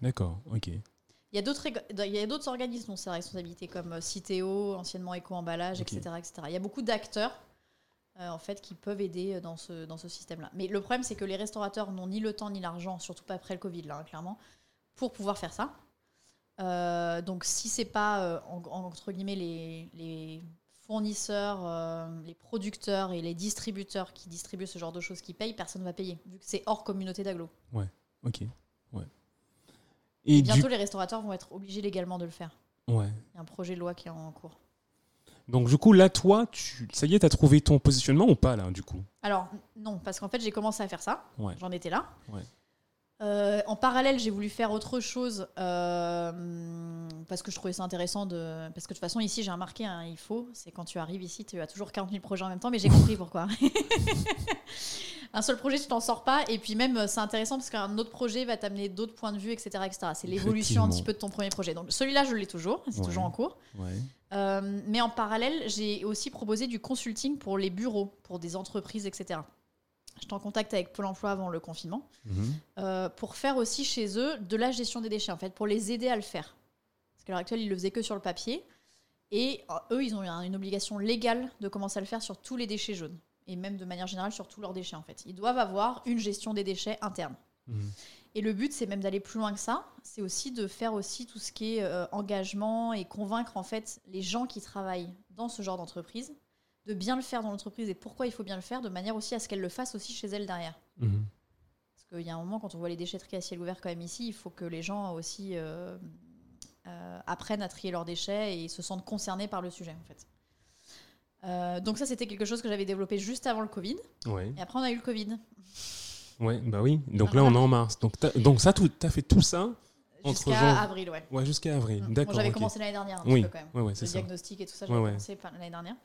D'accord, ok. Il y a d'autres il y a d'autres organismes dont c'est la responsabilité, comme euh, Citeo, anciennement Éco-emballage, Ok. etc., etc. Il y a beaucoup d'acteurs euh, en fait, qui peuvent aider euh, dans ce, dans ce système-là. Mais le problème, c'est que les restaurateurs n'ont ni le temps ni l'argent, surtout pas après le Covid, là, hein, clairement, pour pouvoir faire ça. Euh, donc, si c'est pas, euh, en- en- entre guillemets, les, les fournisseurs, euh, les producteurs et les distributeurs qui distribuent ce genre de choses qui payent, personne ne va payer, vu que c'est hors communauté d'agglo. Ok, ouais. Et, Et du bientôt, les restaurateurs vont être obligés légalement de le faire. ouais. Il y a un projet de loi qui est en cours. Donc du coup, là, toi, tu... ça y est, t'as trouvé ton positionnement ou pas, là, du coup? Alors, non, parce qu'en fait, j'ai commencé à faire ça. Ouais. J'en étais là. Ouais. Euh, en parallèle, j'ai voulu faire autre chose euh, parce que je trouvais ça intéressant de. Parce que de toute façon, ici, j'ai remarqué, hein, il faut, c'est quand tu arrives ici, tu as toujours 40 000 projets en même temps, mais j'ai compris pourquoi. un seul projet, tu t'en sors pas. Et puis même, c'est intéressant parce qu'un autre projet va t'amener d'autres points de vue, etc. etc. C'est l'évolution un petit peu de ton premier projet. Donc celui-là, je l'ai toujours, c'est toujours en cours. Euh, mais en parallèle, j'ai aussi proposé du consulting pour les bureaux, pour des entreprises, etc. J'étais en contact avec Pôle emploi avant le confinement mhm. euh, pour faire aussi chez eux de la gestion des déchets, en fait, pour les aider à le faire. Parce qu'à l'heure actuelle, ils le faisaient que sur le papier. Et euh, eux, ils ont une obligation légale de commencer à le faire sur tous les déchets jaunes. Et même de manière générale sur tous leurs déchets, en fait. Ils doivent avoir une gestion des déchets interne. Mhm. Et le but, c'est même d'aller plus loin que ça. C'est aussi de faire aussi tout ce qui est euh, engagement et convaincre, en fait, les gens qui travaillent dans ce genre d'entreprise de bien le faire dans l'entreprise et pourquoi il faut bien le faire, de manière aussi à ce qu'elle le fasse aussi chez elle derrière. Mhm. Parce qu'il y a un moment, quand on voit les déchetteries à ciel ouvert quand même ici, il faut que les gens aussi euh, euh, apprennent à trier leurs déchets et se sentent concernés par le sujet en fait. Euh, donc ça, c'était quelque chose que j'avais développé juste avant le Covid. Et après, on a eu le Covid. Ouais, bah oui. Donc là, on est en mars. Donc, donc ça, tu as fait tout ça Jusqu'à avril, ouais. Ouais, jusqu'à avril. Mm. D'accord. j'avais commencé l'année dernière un oui. peu quand même. Ouais, le diagnostic et tout ça, j'avais commencé l'année dernière.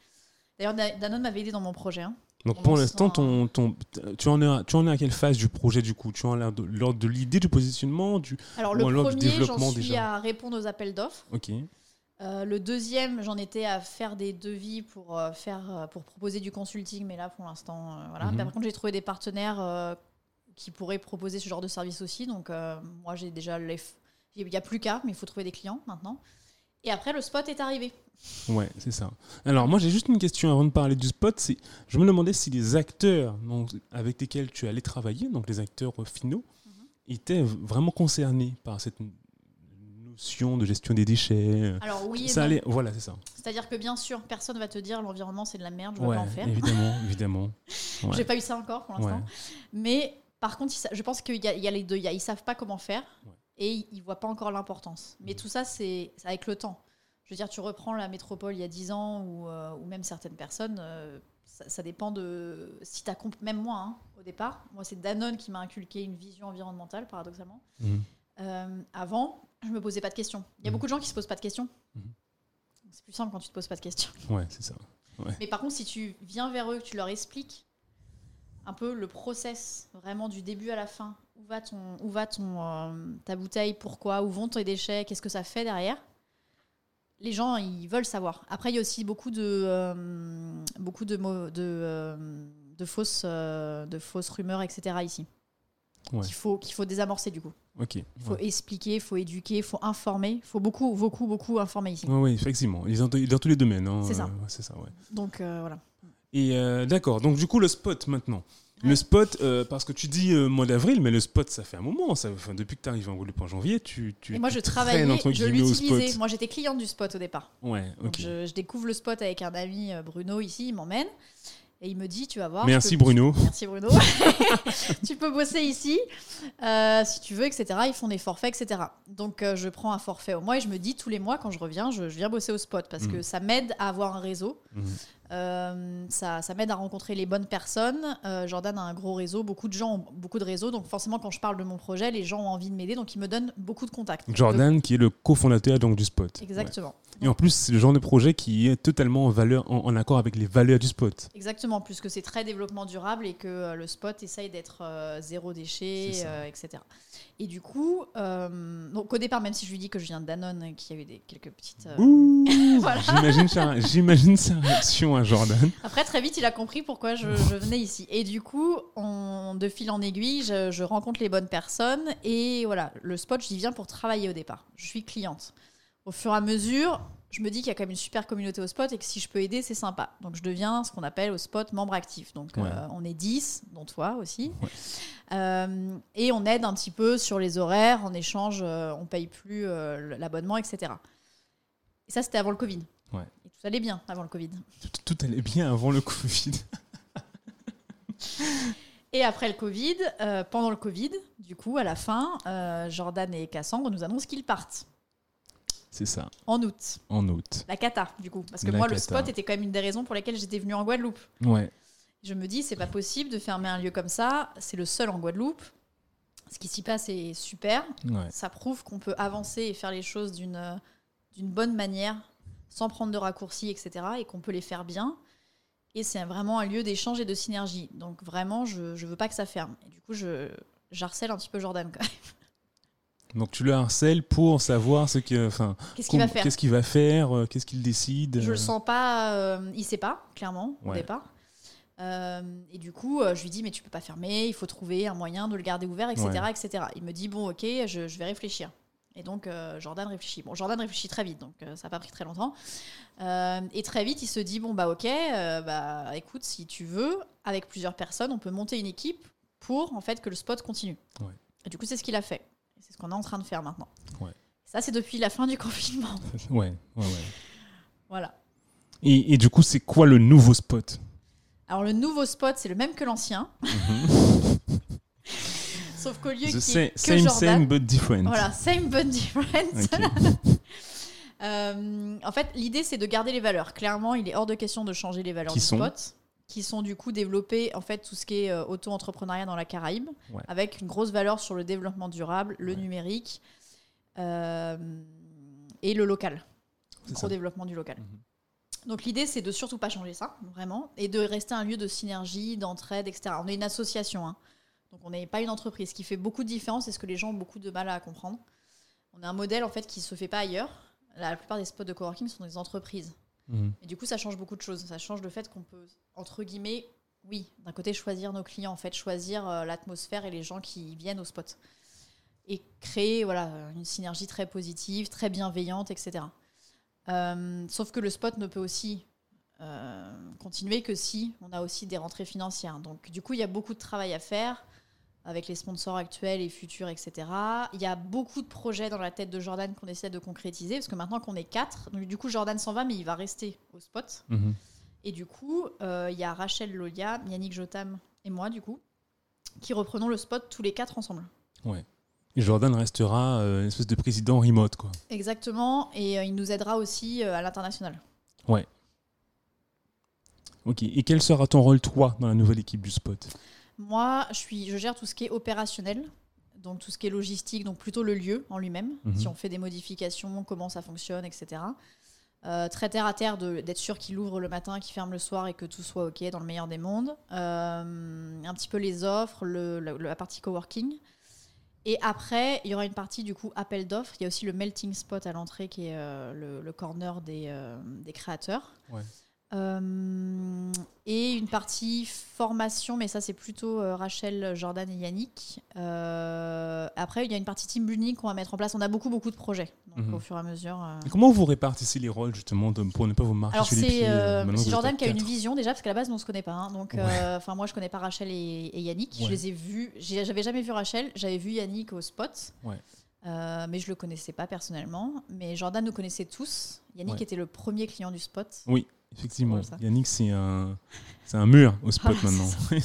D'ailleurs, Danone m'avait aidé dans mon projet. Hein. Donc pour l'instant, ton, ton, tu, en es à, tu en es à quelle phase du projet du coup? Tu en es l'ordre de, l'idée du positionnement du, Alors le premier, j'en suis à répondre aux appels d'offres. Ok. Euh, le deuxième, j'en étais à faire des devis pour, euh, faire, euh, pour proposer du consulting, mais là pour l'instant, voilà. Mhm. Par contre, j'ai trouvé des partenaires qui pourraient proposer ce genre de service aussi. Donc moi, j'ai déjà les... Il n'y a plus qu'à, mais il faut trouver des clients maintenant. Et après, le spot est arrivé. Ouais, c'est ça. Alors, moi, j'ai juste une question avant de parler du spot. C'est, je me demandais si les acteurs donc, avec lesquels tu allais travailler, donc les acteurs finaux, mhm. étaient vraiment concernés par cette notion de gestion des déchets. Alors oui. Ça allait, voilà, c'est ça. C'est-à-dire que bien sûr, personne va te dire l'environnement c'est de la merde, je ne vais pas en faire. Évidemment, évidemment. Ouais. J'ai pas eu ça encore pour l'instant. Mais par contre, je pense qu'il y, a les deux. Ils savent pas comment faire et ils voient pas encore l'importance. Mais mm. tout ça, c'est avec le temps. Je veux dire, tu reprends la métropole il y a 10 ans ou, euh, ou même certaines personnes, euh, ça, dépend de si tu as même moi hein, au départ. Moi, c'est Danone qui m'a inculqué une vision environnementale, paradoxalement. Mm. Euh, avant, je me posais pas de questions. Il y a mm. beaucoup de gens qui se posent pas de questions. C'est plus simple quand tu te poses pas de questions. Ouais, c'est ça. Mais par contre, si tu viens vers eux, tu leur expliques un peu le process vraiment du début à la fin. Où va, ton, où va ton, euh, ta bouteille Pourquoi Où vont tes déchets Qu'est-ce que ça fait derrière? Les gens, ils veulent savoir. Après, il y a aussi beaucoup de, euh, beaucoup de, de, euh, de, fausses, de fausses rumeurs, etc. ici. Qu'il faut, qu'il faut désamorcer du coup. Ok. Il faut expliquer, il faut éduquer, il faut informer. Il faut beaucoup, beaucoup, beaucoup informer ici. Oui, effectivement. Dans, dans tous les domaines. Hein. C'est ça. c'est ça ouais. Donc voilà. Et euh, d'accord, donc du coup, le spot maintenant. Le spot, euh, parce que tu dis euh, mois d'avril, mais le spot, ça fait un moment. Ça, depuis que tu arrives en Guadeloupe en janvier, tu, tu Et moi, je travaillais, je l'utilisais. Moi, j'étais cliente du spot au départ. Ouais, ok. je, je, découvre le spot avec un ami, Bruno, ici, il m'emmène. Et il me dit, tu vas voir. Merci Bruno. Merci Bruno. tu peux bosser ici si tu veux, etc. Ils font des forfaits, etc. Donc je prends un forfait au mois et je me dis tous les mois quand je reviens, je, viens bosser au spot parce mm. que ça m'aide à avoir un réseau. Mm. Euh, ça, ça m'aide à rencontrer les bonnes personnes. Euh, Jordan a un gros réseau, beaucoup de gens ont beaucoup de réseaux. Donc forcément, quand je parle de mon projet, les gens ont envie de m'aider. Donc ils me donnent beaucoup de contacts. Jordan, qui est le cofondateur donc, du Spot. Exactement. Et en plus, c'est le genre de projet qui est totalement en, valeur, en, accord avec les valeurs du Spot. Exactement, puisque c'est très développement durable et que euh, le Spot essaye d'être zéro déchet, etc. Et du coup, donc au départ, même si je lui dis que je viens de Danone, qu'il y a eu des, quelques petites... J'imagine sa réaction Jordan. Après, très vite, il a compris pourquoi je, venais ici. Et du coup, on, de fil en aiguille, je, rencontre les bonnes personnes. Et voilà, le spot, j'y viens pour travailler au départ. Je suis cliente. Au fur et à mesure, je me dis qu'il y a quand même une super communauté au spot et que si je peux aider, c'est sympa. Donc je deviens ce qu'on appelle au spot membre actif. Donc euh, on est 10, dont toi aussi. Euh, et on aide un petit peu sur les horaires, en échange, euh, on paye plus l'abonnement, etc. Et ça, c'était avant le Covid. Et tout allait bien avant le Covid. Tout, allait bien avant le Covid. et après le Covid, euh, pendant le Covid, du coup, à la fin, euh, Jordan et Cassandre nous annoncent qu'ils partent. C'est ça. En août. En août. La cata, du coup. Parce que moi, le spot était quand même une des raisons pour lesquelles j'étais venue en Guadeloupe. Ouais. Je me dis, c'est pas possible de fermer un lieu comme ça. C'est le seul en Guadeloupe. Ce qui s'y passe est super. Ça prouve qu'on peut avancer et faire les choses d'une d'une bonne manière, sans prendre de raccourcis, etc. Et qu'on peut les faire bien. Et c'est vraiment un lieu d'échange et de synergie. Donc vraiment, je ne veux pas que ça ferme. Et du coup, je j'harcèle un petit peu Jordan quand même. Donc tu le harcèles pour savoir ce que, enfin, qu'est-ce qu'il va faire, qu'est-ce qu'il va faire, euh, qu'est-ce qu'il décide. Je le sens pas, euh, il sait pas clairement au départ. Euh, et du coup, je lui dis mais tu peux pas fermer, il faut trouver un moyen de le garder ouvert, etc., etc. Il me dit bon ok, je, je vais réfléchir. Et donc Jordan réfléchit. Bon, Jordan réfléchit très vite, donc ça n'a pas pris très longtemps. et très vite, il se dit bon bah ok, bah écoute, si tu veux, avec plusieurs personnes, on peut monter une équipe pour en fait que le spot continue. Et du coup, c'est ce qu'il a fait. C'est ce qu'on est en train de faire maintenant. Ça, c'est depuis la fin du confinement. Ouais, ouais, ouais. Voilà. Et, et du coup, c'est quoi le nouveau spot? Alors, le nouveau spot, c'est le même que l'ancien. Mhm. Sauf qu'au lieu qu'il y ait same, Jordan, same but different. Voilà, same but different. euh, en fait, l'idée, c'est de garder les valeurs. Clairement, il est hors de question de changer les valeurs Qui du sont spot qui sont du coup développés en fait tout ce qui est euh, auto-entrepreneuriat dans la Caraïbe, avec une grosse valeur sur le développement durable, le numérique euh, et le local, le gros développement du local. Mhm. Donc l'idée c'est de surtout pas changer ça, vraiment, et de rester un lieu de synergie, d'entraide, etc. On est une association, hein. Donc on n'est pas une entreprise. Ce qui fait beaucoup de différence et ce que les gens ont beaucoup de mal à comprendre. On a un modèle en fait qui se fait pas ailleurs. La plupart des spots de coworking sont des entreprises. Mhm. Et du coup, ça change beaucoup de choses. Ça change le fait qu'on peut, entre guillemets, oui, d'un côté, choisir nos clients, en fait, choisir euh, l'atmosphère et les gens qui viennent au spot. Et créer voilà, une synergie très positive, très bienveillante, etc. Euh, sauf que le spot ne peut aussi euh, continuer que si on a aussi des rentrées financières. Donc, du coup, il y a beaucoup de travail à faire avec les sponsors actuels et futurs, etc. Il y a beaucoup de projets dans la tête de Jordan qu'on essaie de concrétiser, parce que maintenant qu'on est quatre, donc du coup Jordan s'en va, mais il va rester au spot. Mhm. Et du coup, euh, il y a Rachel Lolia, Yannick Jotam et moi, du coup, qui reprenons le spot tous les quatre ensemble. Ouais. Et Jordan restera euh, une espèce de président remote, quoi. Exactement, et euh, il nous aidera aussi à l'international. Ouais. Ok, et quel sera ton rôle, toi, dans la nouvelle équipe du spot? Moi, je, suis, je gère tout ce qui est opérationnel, donc tout ce qui est logistique, donc plutôt le lieu en lui-même, mhm. si on fait des modifications, comment ça fonctionne, etc. Euh, très terre à terre d'être sûr qu'il ouvre le matin, qu'il ferme le soir et que tout soit OK dans le meilleur des mondes. Euh, un petit peu les offres, la, partie coworking. Et après, il y aura une partie du coup appel d'offres. Il y a aussi le melting spot à l'entrée qui est euh, le, corner des, des créateurs. Ouais. Euh, et une partie formation, mais ça c'est plutôt euh, Rachel, Jordan et Yannick. Euh, après, il y a une partie team building qu'on va mettre en place. On a beaucoup beaucoup de projets, donc mhm. au fur et à mesure. comment vous répartissez les rôles justement pour ne pas vous marcher pieds C'est Jordan qui a une vision déjà, parce qu'à la base on se connaît pas. Hein. donc, enfin moi je connais pas Rachel et, Yannick. Je les ai vus. J'avais jamais vu Rachel. J'avais vu Yannick au spot. mais je le connaissais pas personnellement. Mais Jordan nous connaissait tous. Yannick était le premier client du spot. Oui. Effectivement, Yannick, c'est un, c'est un mur au spot ah, maintenant.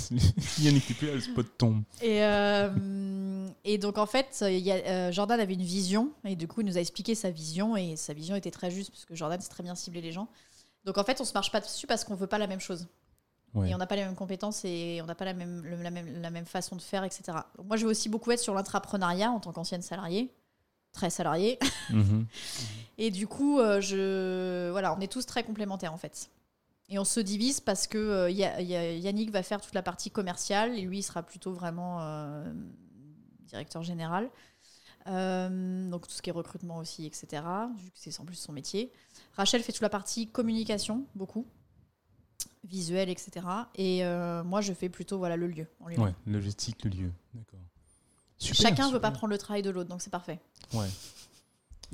Yannick n'est plus là, le spot tombe. Et, euh, et donc, en fait, y a, euh, Jordan avait une vision, et du coup, il nous a expliqué sa vision, et sa vision était très juste, parce que Jordan sait très bien cibler les gens. Donc, en fait, on se marche pas dessus parce qu'on veut pas la même chose. Et on n'a pas les mêmes compétences et on n'a pas la même, la, même, la même façon de faire, etc. moi, je veux aussi beaucoup être sur l'entrepreneuriat en tant qu'ancienne salariée très salarié. Mhm. et du coup, euh, je, voilà, on est tous très complémentaires en fait. Et on se divise parce que euh, Yannick va faire toute la partie commerciale et lui, il sera plutôt vraiment euh, directeur général. donc tout ce qui est recrutement aussi, etc. Vu que c'est en plus son métier. Rachel fait toute la partie communication, beaucoup visuel, etc. Et moi, je fais plutôt voilà le lieu. En ouais, logistique, le lieu. D'accord. Chacun ne veut pas prendre le travail de l'autre, donc c'est parfait. Ouais.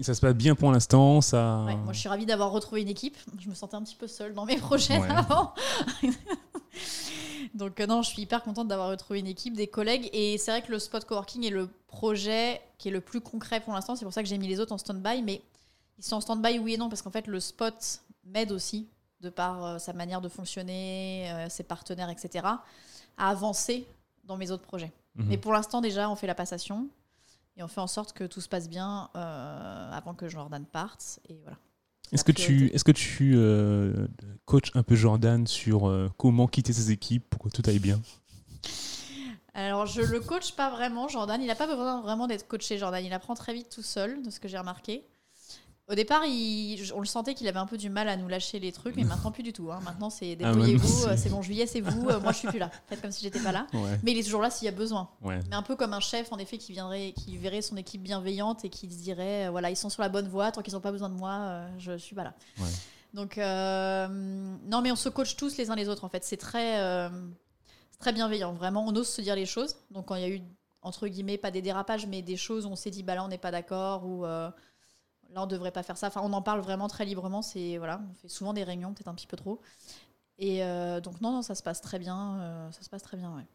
Ça se passe bien pour l'instant, ça. moi, je suis ravie d'avoir retrouvé une équipe. Je me sentais un petit peu seule dans mes projets avant. donc euh, non, je suis hyper contente d'avoir retrouvé une équipe, des collègues. Et c'est vrai que le spot coworking est le projet qui est le plus concret pour l'instant. C'est pour ça que j'ai mis les autres en stand-by. Mais ils sont en stand-by, oui et non, parce qu'en fait, le spot m'aide aussi, de par euh, sa manière de fonctionner, euh, ses partenaires, etc., à avancer dans mes autres projets. Mhm. Mais pour l'instant, déjà, on fait la passation et on fait en sorte que tout se passe bien euh, avant que Jordan parte. Et voilà. Est-ce que, tu, est-ce que tu euh, coaches un peu Jordan sur euh, comment quitter ses équipes pour que tout aille bien? Alors, je le coach pas vraiment, Jordan. Il n'a pas besoin vraiment d'être coaché, Jordan. Il apprend très vite tout seul, de ce que j'ai remarqué. Au départ, il- on le sentait qu'il avait un peu du mal à nous lâcher les trucs, mais maintenant plus du tout. hein. Maintenant, c'est Ah, débrouillez-vous, euh, c'est- bon, juillet, c'est vous, euh, moi je suis plus là. Faites comme si j'étais pas là. Ouais. Mais il est toujours là s'il y a besoin. Ouais. Mais un peu comme un chef, en effet, qui viendrait, qui verrait son équipe bienveillante et qui se dirait, euh, voilà, ils sont sur la bonne voie, tant qu'ils n'ont pas besoin de moi, je suis pas là. Ouais. Donc, euh, non, mais on se coach tous les uns les autres, en fait. C'est très, euh, très bienveillant, vraiment. On ose se dire les choses. Donc, quand il y a eu, entre guillemets, pas des dérapages, mais des choses où on s'est dit, bah là, on n'est pas d'accord, ou euh, là, on devrait pas faire ça. Enfin, on en parle vraiment très librement. C'est, voilà, on fait souvent des réunions, peut-être un petit peu trop. Et euh, donc, non, non, ça se passe très bien. euh, ça se passe très bien, ouais.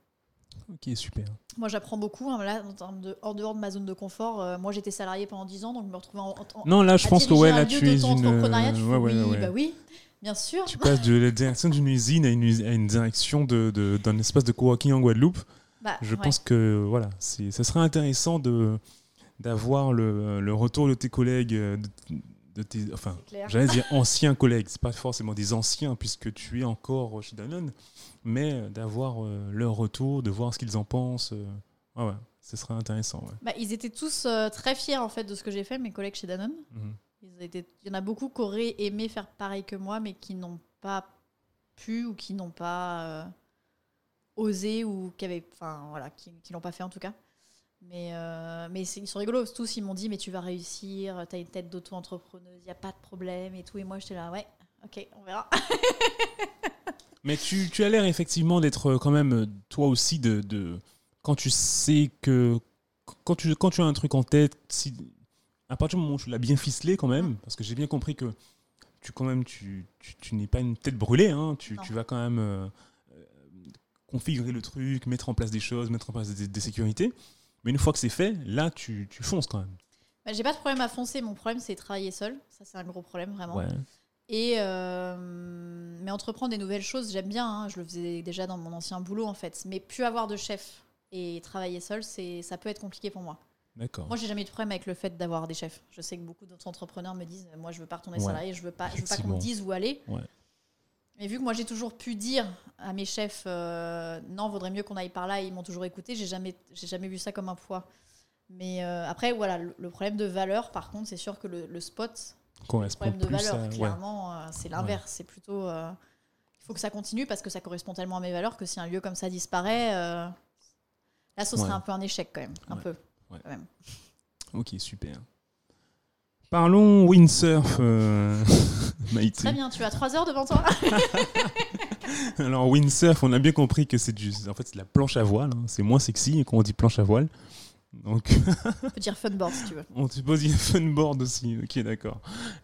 Ok, super. Moi, j'apprends beaucoup. hein, là, en, termes de, en dehors de ma zone de confort, euh, moi, j'étais salariée pendant 10 ans, donc je me retrouvais en, en- Non, là, je pense que ouais, là, tu es une. tu fais ouais, ouais, oui, ouais. bah oui, bien sûr. Tu passes de la direction d'une usine à une, à une direction de- de- d'un espace de coworking en Guadeloupe. Bah, Je pense que voilà, ça serait intéressant de d'avoir le, le retour de tes collègues, euh, de, de tes, enfin, j'allais dire anciens collègues. C'est pas forcément des anciens puisque tu es encore chez Danone, mais euh, d'avoir euh, leur retour, de voir ce qu'ils en pensent. euh, ouais, ouais, ce serait intéressant. Ouais. Bah, ils étaient tous euh, très fiers en fait de ce que j'ai fait, mes collègues chez Danone. Mhm. Ils étaient- Il y en a beaucoup qui auraient aimé faire pareil que moi, mais qui n'ont pas pu ou qui n'ont pas euh, osé ou qui enfin voilà, qui, qui l'ont pas fait en tout cas. Mais, euh, mais ils sont rigolos. Tous ils m'ont dit mais tu vas réussir, t'as une tête d'auto-entrepreneuse, il y a pas de problème et tout. Et moi j'étais là ouais, ok, on verra. Mais tu, tu as l'air effectivement d'être euh, quand même, euh, toi aussi, de, de- quand tu sais que. Quand tu, quand tu as un truc en tête, si, à partir du moment où tu l'as bien ficelé quand même, parce que j'ai bien compris que tu, quand même, tu, tu, tu n'es pas une tête brûlée, hein, tu, tu vas quand même euh, euh, configurer le truc, mettre en place des choses, mettre en place des, des sécurités. Mais une fois que c'est fait, là, tu, tu fonces quand même. Bah, j'ai pas de problème à foncer. Mon problème c'est travailler seul. Ça c'est un gros problème vraiment. Ouais. Et euh, mais entreprendre des nouvelles choses, j'aime bien. hein. Je le faisais déjà dans mon ancien boulot en fait. Mais plus avoir de chef et travailler seul, c'est ça peut être compliqué pour moi. D'accord. Moi, j'ai jamais eu de problème avec le fait d'avoir des chefs. Je sais que beaucoup d'autres entrepreneurs me disent, moi, je veux pas retourner Ouais. salarié, je veux pas, je veux pas qu'on me dise où aller. Ouais. Mais vu que moi, j'ai toujours pu dire à mes chefs, euh, non, vaudrait mieux qu'on aille par là, et ils m'ont toujours écouté. J'ai jamais, j'ai jamais vu ça comme un poids. Mais euh, après, voilà, le, le problème de valeur, par contre, c'est sûr que le, le spot, Correspond problème de valeur, à- clairement, euh, c'est l'inverse. C'est plutôt, il faut que ça continue parce que ça correspond tellement à mes valeurs que si un lieu comme ça disparaît, là, ce serait Ouais. un peu un échec quand même, un peu. Ouais. quand même. Ok, super. Parlons windsurf, Maïté. Très bien, tu as trois heures devant toi. Alors windsurf, on a bien compris que c'est du, en fait, c'est de la planche à voile. hein. C'est moins sexy quand on dit planche à voile. Donc, On peut dire funboard si tu veux. on y a funboard aussi. Ok, d'accord.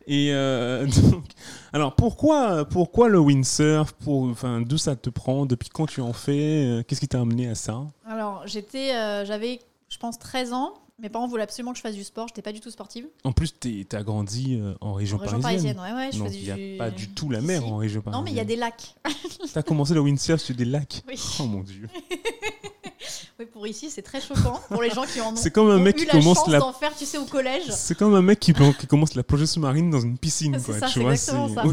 Et euh, donc, alors pourquoi, pourquoi le windsurf? Pour, enfin, d'où ça te prend? Depuis quand tu en fais? Euh, Qu'est-ce qui t'a amené à ça? Alors, j'étais, euh, j'avais, je pense, 13 ans. Mes parents voulaient absolument que je fasse du sport. J'étais pas du tout sportive. En plus, t'as grandi euh, en région, En région parisienne. parisienne, ouais, ouais. Je Donc il n'y a du- pas du tout la mer Si. en région parisienne. Non, mais il y a des lacs. T'as commencé le windsurf sur des lacs. Oui. Oh mon dieu. oui, pour ici, c'est très choquant. Pour les gens qui en ont, C'est comme un mec qui la commence la d'en faire, tu sais, au collège. C'est comme un mec qui, qui commence la plongée sous-marine dans une piscine. C'est Quoi, ça, tu vois, exactement ça.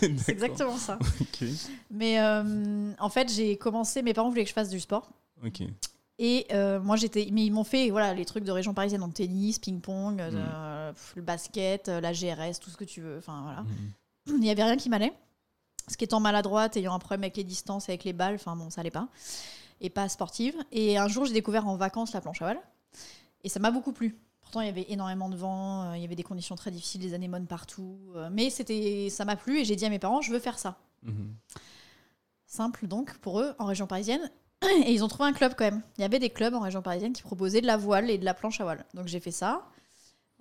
C'est exactement ça. Mais euh, en fait, j'ai commencé. Mes parents voulaient que je fasse du sport. ok. Et euh, moi, j'étais. Mais ils m'ont fait voilà, les trucs de région parisienne, donc tennis, ping-pong, Mm. euh, pff, le basket, euh, la GRS, tout ce que tu veux. Enfin, voilà. Mhm. Il n'y avait rien qui m'allait. Ce qui étant maladroite, ayant un problème avec les distances, avec les balles, enfin bon, ça allait pas. Et pas sportive. Et un jour, j'ai découvert en vacances la planche à voile. Et ça m'a beaucoup plu. Pourtant, il y avait énormément de vent, euh, il y avait des conditions très difficiles, des anémones partout. mais c'était, ça m'a plu et j'ai dit à mes parents, je veux faire ça. Mhm. Simple donc pour eux, en région parisienne. Et ils ont trouvé un club quand même. Il y avait des clubs en région parisienne qui proposaient de la voile et de la planche à voile. Donc j'ai fait ça.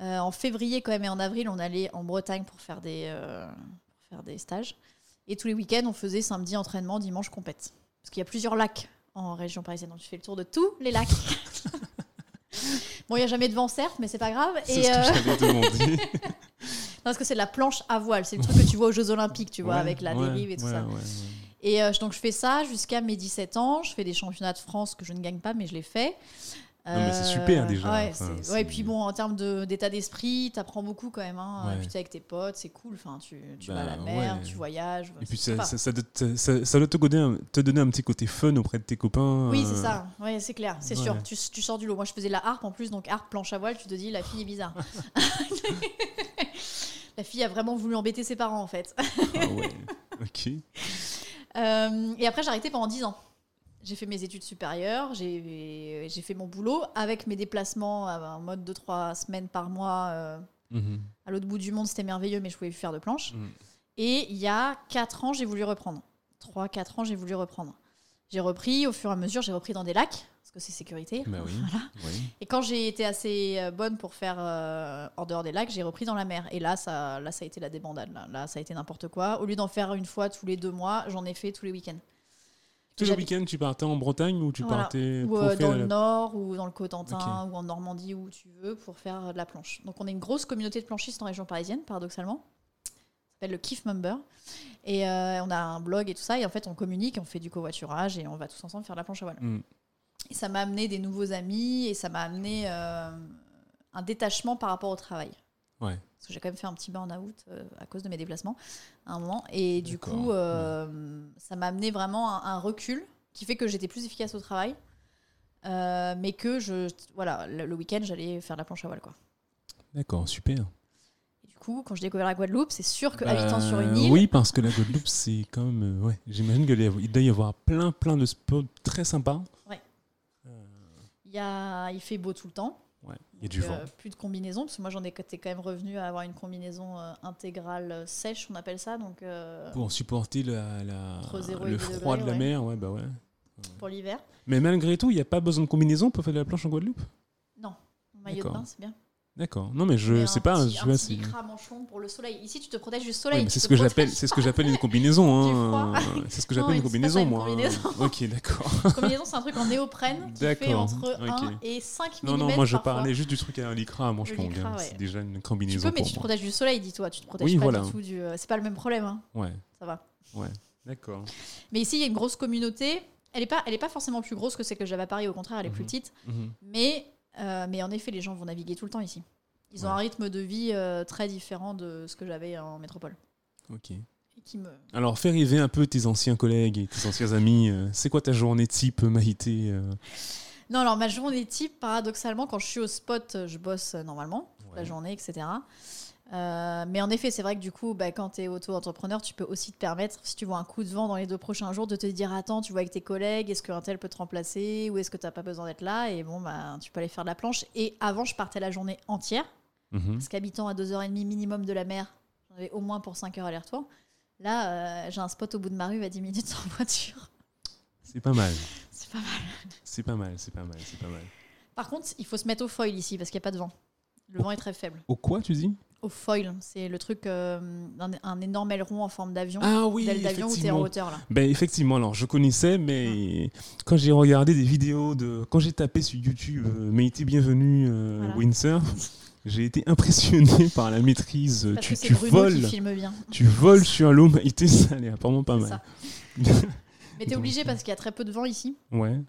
Euh, en février quand même et en avril, on allait en Bretagne pour faire des, euh, pour faire des stages. Et tous les week-ends, on faisait samedi entraînement, dimanche compète. Parce qu'il y a plusieurs lacs en région parisienne. Donc tu fais le tour de tous les lacs. bon, il n'y a jamais de vent certes, mais c'est pas grave. C'est ce que euh, non, parce que c'est de la planche à voile. C'est le truc que tu vois aux Jeux Olympiques, tu vois, Ouais, avec la ouais, dérive et tout ouais, ça. Et euh, donc je fais ça jusqu'à mes 17 ans. Je fais des championnats de France que je ne gagne pas, mais je les fais. Non, mais c'est super, déjà. Ouais, Enfin, c'est- c'est- ouais, et puis bon, en termes de- d'état d'esprit, t'apprends beaucoup quand même. Hein. Ouais. Puis t'es avec tes potes, c'est cool. Enfin, tu, tu Bah, vas à la mer, ouais. tu voyages. Et puis ça, ça, ça doit, ça- ça doit te, donner un, te donner un petit côté fun auprès de tes copains. Oui, euh, c'est ça. Ouais, c'est clair, c'est sûr. Tu, tu sors du lot. Moi, je faisais de la harpe en plus, donc harpe, planche à voile, tu te dis, la fille est bizarre. La fille a vraiment voulu embêter ses parents en fait. Ah ouais. Ok. Euh, et après, j'ai arrêté pendant 10 ans. J'ai fait mes études supérieures, j'ai fait mon boulot avec mes déplacements euh, en mode 2-3 semaines par mois euh, Mhm. à l'autre bout du monde. C'était merveilleux, mais je pouvais plus faire de planche. Mhm. Et il y a 4 ans, j'ai voulu reprendre. 3-4 ans, j'ai voulu reprendre. J'ai repris, au fur et à mesure, j'ai repris dans des lacs, parce que c'est sécurité. Bah oui. Voilà. oui. Et quand j'ai été assez euh, bonne pour faire euh, en dehors des lacs, j'ai repris dans la mer. Et là, ça, là, ça a été la débandade. Là, Là, ça a été n'importe quoi. Au lieu d'en faire une fois tous les deux mois, j'en ai fait tous les week-ends. Tous les week-ends, tu partais en Bretagne ou tu Voilà. partais Ou euh, dans le la- nord, ou dans le Cotentin, ou en Normandie, où tu veux, pour faire de la planche. Donc on est une grosse communauté de planchistes en région parisienne, paradoxalement. Ça s'appelle le Kiff Member. Et euh, on a un blog et tout ça. Et en fait, on communique, on fait du covoiturage et on va tous ensemble faire de la planche à voile. Mm. Et ça m'a amené des nouveaux amis et ça m'a amené euh, un détachement par rapport au travail. Ouais. Parce que j'ai quand même fait un petit burn-out euh, à cause de mes déplacements à un moment. Et du coup, euh, ça m'a amené vraiment un, un recul qui fait que j'étais plus efficace au travail. Euh, mais que je, voilà, le, le week-end, j'allais faire de la planche à voile. Quoi. D'accord, super. Du coup, quand j'ai découvert la Guadeloupe, c'est sûr que habitant sur une île, Oui, parce que la Guadeloupe, c'est quand même. euh, ouais, j'imagine qu'il doit y avoir plein, plein de spots très sympas. il, y a, il fait beau tout le temps. Ouais, il y a du vent. euh, plus de combinaison, parce que moi j'en étais quand même revenu à avoir une combinaison euh, intégrale euh, sèche, on appelle ça, donc Pour supporter la, la- le froid de la ouais. mer, ouais, bah ouais. pour l'hiver. Mais malgré tout, il n'y a pas besoin de combinaison pour faire de la planche en Guadeloupe? Non, maillot de bain, c'est bien. D'accord. Non, mais je sais pas. petit, tu un petit lycra manchon pour le soleil. Ici, tu te protèges du soleil. tu c'est ce que j'appelle, protèges c'est ce que j'appelle une combinaison. Hein. C'est ce que j'appelle une combinaison, une moi. combinaison. Ok, d'accord. pas. Combinaison, c'est un truc en néoprène qui fait entre ok. 1 et 5 mm. Non, non, moi je parfois. parlais juste du truc à un lycra à lycra, hein. ouais. C'est déjà une Tu combinaison. peux, mais pour tu te protèges du soleil, dis-toi. Tu te protèges Oui, pas voilà. du tout du. euh, C'est pas le même problème, hein. Ouais, ça va. d'accord. Mais ici, il y a une grosse communauté. Elle est pas, elle est pas forcément plus grosse que celle que j'avais à Paris. Au contraire, elle est plus Mhm. petite. Mhm. Mais, euh, mais en effet, les gens vont naviguer tout le temps ici. Ils ont Ouais. un rythme de vie euh, très différent de ce que j'avais en métropole. Ok. Et qui me... Alors, fais rêver un peu tes anciens collègues et tes anciens amis. euh, C'est quoi ta journée type, Maïté Non, alors ma journée type, paradoxalement, quand je suis au spot, je bosse normalement, toute la Ouais. journée, etc. Euh, mais en effet, c'est vrai que du coup, bah, quand tu es auto-entrepreneur, tu peux aussi te permettre, si tu vois un coup de vent dans les deux prochains jours, de te dire Attends, tu vois avec tes collègues, est-ce qu'un tel peut te remplacer ou est-ce que tu n'as pas besoin d'être là Et bon, bah, tu peux aller faire de la planche. Et avant, je partais la journée entière, Mhm. parce qu'habitant à 2h30 minimum de la mer, j'en avais au moins pour 5 heures aller-retour. Là, euh, j'ai un spot au bout de ma rue à 10 minutes en voiture. C'est pas mal. C'est pas mal. C'est pas mal, c'est pas mal, c'est pas mal. Par contre, il faut se mettre au foil ici, parce qu'il n'y a pas de vent. Le vent est très faible. Au quoi, tu dis? Au foil, c'est le truc, euh, un, un énorme aileron en forme d'avion. Ah oui, d'aile d'avion où tu es en hauteur là. Ben effectivement, alors je connaissais, mais quand j'ai regardé des vidéos de, quand j'ai tapé sur YouTube, euh, bienvenue euh, Voilà. windsurf, j'ai été impressionné par la maîtrise. Parce Tu, que tu voles, bien. tu voles sur l'eau, Maïté, ça allait apparemment pas mal. Mais t'es obligé parce qu'il y a très peu de vent ici. Ouais,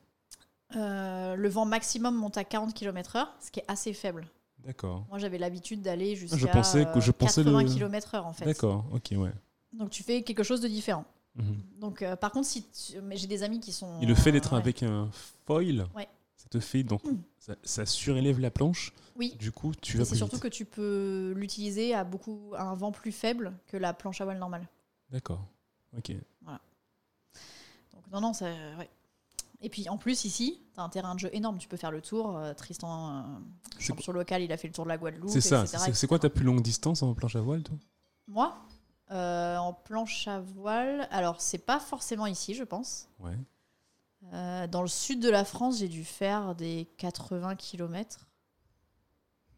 Euh, le vent maximum monte à 40 km/h, ce qui est assez faible. D'accord, Moi j'avais l'habitude d'aller jusqu'à Je pensais que- je euh, pensais 80 le- km/h en fait. d'accord, ok, ouais. Donc tu fais quelque chose de différent. Mhm. Donc euh, par contre, si tu- mais j'ai des amis qui sont. Et le fait d'être ouais. avec un foil, Ouais. ça te fait donc Mm. ça, ça surélève la planche. Oui. Du coup, tu vas C'est surtout vite. que tu peux l'utiliser à beaucoup à un vent plus faible que la planche à voile normale. D'accord. Ok. Donc non, non, ça, ouais. Et puis en plus ici, t'as un terrain de jeu énorme. Tu peux faire le tour. Euh, Tristan, euh, champion local, il a fait le tour de la Guadeloupe. C'est ça. c'est quoi ta plus longue distance en planche à voile, toi? Moi, euh, en planche à voile, alors c'est pas forcément ici, je pense. Ouais. Euh, dans le sud de la France, j'ai dû faire des 80 km.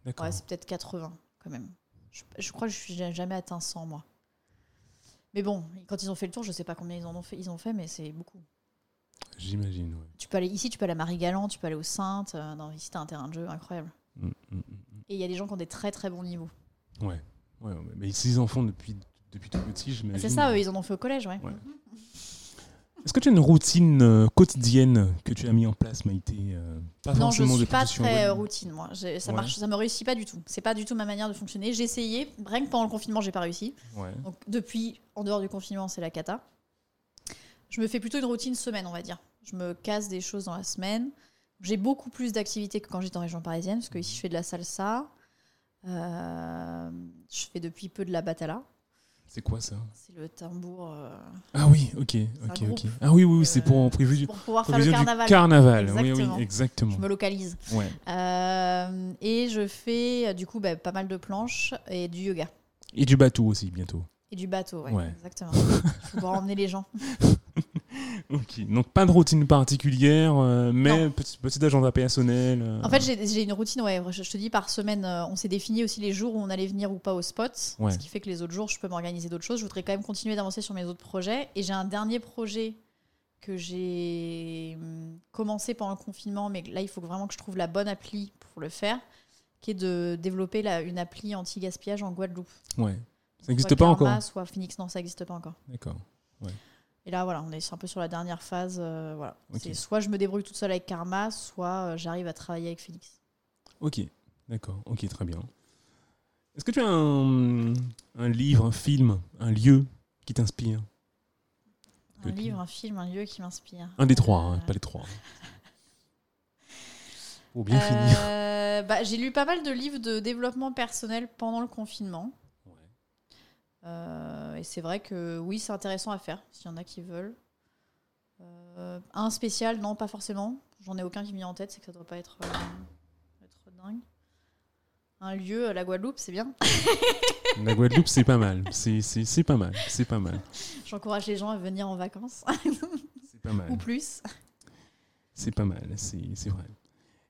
D'accord. Ouais, c'est peut-être 80 quand même. Je, je crois que je suis jamais atteint 100 moi. Mais bon, quand ils ont fait le tour, je sais pas combien ils en ont fait, ils ont fait mais c'est beaucoup. J'imagine. Ouais. Tu peux aller ici, tu peux aller à Marie-Galante, tu peux aller aux Saintes. euh, non, ici, t'as un terrain de jeu incroyable. Mm, mm, mm, Et il y a des gens qui ont des très très bons niveaux. Ouais. Ouais, ouais. Mais s'ils en font depuis, depuis tout petit, j'imagine. C'est ça, eux, ils en ont fait au collège, ouais. Ouais. Est-ce que tu as une routine euh, quotidienne que tu as mis en place, Maïté euh, Pas Non, je forcément suis pas très euh, routine, moi. Ça Ouais. marche, ça me réussit pas du tout. C'est pas du tout ma manière de fonctionner. J'ai essayé, rien que pendant le confinement, j'ai pas réussi. Ouais. Donc depuis, en dehors du confinement, c'est la cata. Je me fais plutôt une routine semaine, on va dire. Je me casse des choses dans la semaine. J'ai beaucoup plus d'activités que quand j'étais en région parisienne, parce que ici je fais de la salsa. Euh, je fais depuis peu de la batala. C'est quoi ça? C'est le tambour. euh, Ah oui, ok, ok, ok. Ah oui, oui, oui, c'est pour euh, en prévu du pour pouvoir faire le carnaval. carnaval. Oui, Exactement. oui, exactement. Je me localise. Ouais. Euh, et je fais euh, du coup bah, pas mal de planches et du yoga. Et du bateau aussi bientôt. Et du bateau, ouais, Ouais. exactement. vais pouvoir emmener les gens. Ok. Donc pas de routine particulière, euh, mais petit, petit agenda personnel. euh, En fait, j'ai une routine, ouais, je, je te dis par semaine, euh, on s'est défini aussi les jours où on allait venir ou pas au spot. Ouais. Ce qui fait que les autres jours, je peux m'organiser d'autres choses. Je voudrais quand même continuer d'avancer sur mes autres projets. Et j'ai un dernier projet que j'ai hum, commencé pendant le confinement, mais là, il faut vraiment que je trouve la bonne appli pour le faire, qui est de développer la- une appli anti-gaspillage en Guadeloupe. ouais. Ça n'existe pas encore. Soit Phoenix, non, ça n'existe pas encore. D'accord. Et là, voilà, on est un peu sur la dernière phase. euh, voilà. C'est soit je me débrouille toute seule avec Karma, soit euh, j'arrive à travailler avec Phoenix. Ok. D'accord. Ok, très bien. Est-ce que tu as un, un livre, un film, un lieu qui t'inspire? Un Que tu- livre, un film, un lieu qui m'inspire. Un des trois, hein, Euh, pas les trois. Pour bien finir. bah, J'ai lu pas mal de livres de développement personnel pendant le confinement. Euh, et c'est vrai que oui, c'est intéressant à faire, s'il y en a qui veulent. Euh, un spécial, non, pas forcément. J'en ai aucun qui me vient en tête, c'est que ça doit pas être, euh, être dingue. Un lieu, la Guadeloupe, c'est bien. La Guadeloupe, c'est pas mal. C'est- pas mal. C'est pas mal. J'encourage les gens à venir en vacances, C'est pas mal. ou plus. C'est pas mal. C'est c'est vrai.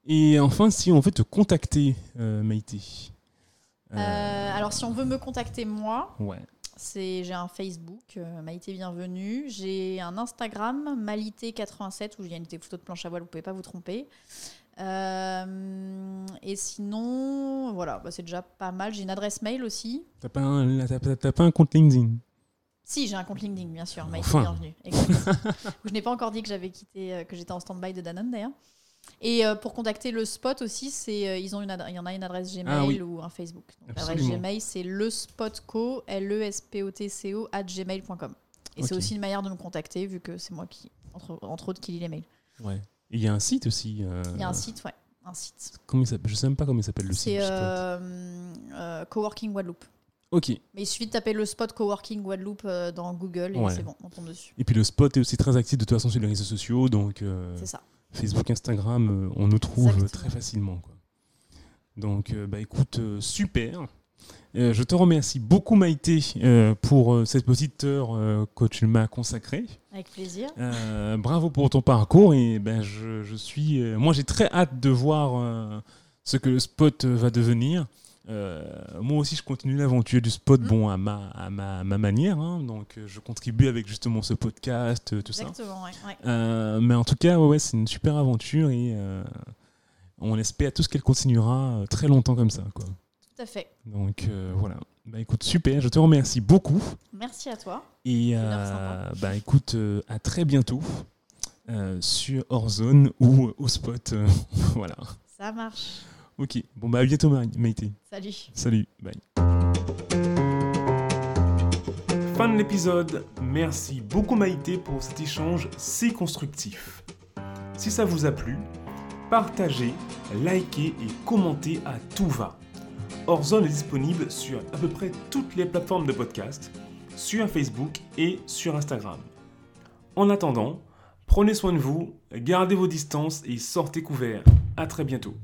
Et enfin, si on veut te contacter, euh, Maïté. Euh, Euh, alors, si on veut me contacter moi, Ouais. c'est j'ai un Facebook, euh, Maïté Bienvenue. J'ai un Instagram, Malité87, où il y a des photos de planche à voile, vous pouvez pas vous tromper. Euh, et sinon, voilà, bah, c'est déjà pas mal. J'ai une adresse mail aussi. T'as pas, un- t'as- t'as- t'as pas un compte LinkedIn? Si, j'ai un compte LinkedIn, bien sûr. Maïté Enfin. Bienvenue. Je n'ai pas encore dit que j'avais quitté, que j'étais en stand-by de Danone d'ailleurs. Et euh, pour contacter le spot aussi, c'est euh, ils ont une il y en a une adresse Gmail Ah oui. ou un Facebook. Donc, L'adresse. Gmail, c'est le spotco, l e s p o t c o at gmail.com. Et c'est aussi une manière de me contacter vu que c'est moi qui, entre, entre autres, qui lis les mails. Ouais. Il y a un site aussi. euh, Il y a un site, ouais, un site. Comment il Je sais même pas comment il s'appelle le site. C'est Coworking Guadeloupe. Ok. Mais il suffit de taper le spot Coworking Guadeloupe dans Google et Ouais. c'est bon, on tombe dessus. Et puis le spot est aussi très actif de toute façon sur les réseaux sociaux, donc C'est ça. Facebook, Instagram, euh, on nous trouve très facilement. Quoi. Donc, euh, bah écoute, euh, super. Euh, je te remercie beaucoup Maïté euh, pour euh, cette petite heure que tu m'as consacrée. Avec plaisir. Bravo pour ton parcours et ben je, je suis, moi j'ai très hâte de voir ce que le spot va devenir. Euh, moi aussi je continue l'aventure du spot Mm. bon à ma, à ma, à ma manière, hein. donc euh, je contribue avec justement ce podcast, euh, tout ça. Exactement, ouais. ouais. Euh, mais en tout cas, ouais, ouais, c'est une super aventure et on espère tous qu'elle continuera très longtemps comme ça. Quoi. Tout à fait. Donc euh, voilà. Bah écoute, super, je te remercie beaucoup. Merci à toi. Et euh, bah écoute, euh, à très bientôt sur Horzone ou au spot. voilà. Ça marche. Ok, bon bah à bientôt Ma- Maïté. Salut. Salut, bye. Fin de l'épisode. Merci beaucoup Maïté pour cet échange si constructif. Si ça vous a plu, partagez, likez et commentez à tout va. Horzone est disponible sur à peu près toutes les plateformes de podcast, sur Facebook et sur Instagram. En attendant, prenez soin de vous, gardez vos distances et sortez couverts. À très bientôt.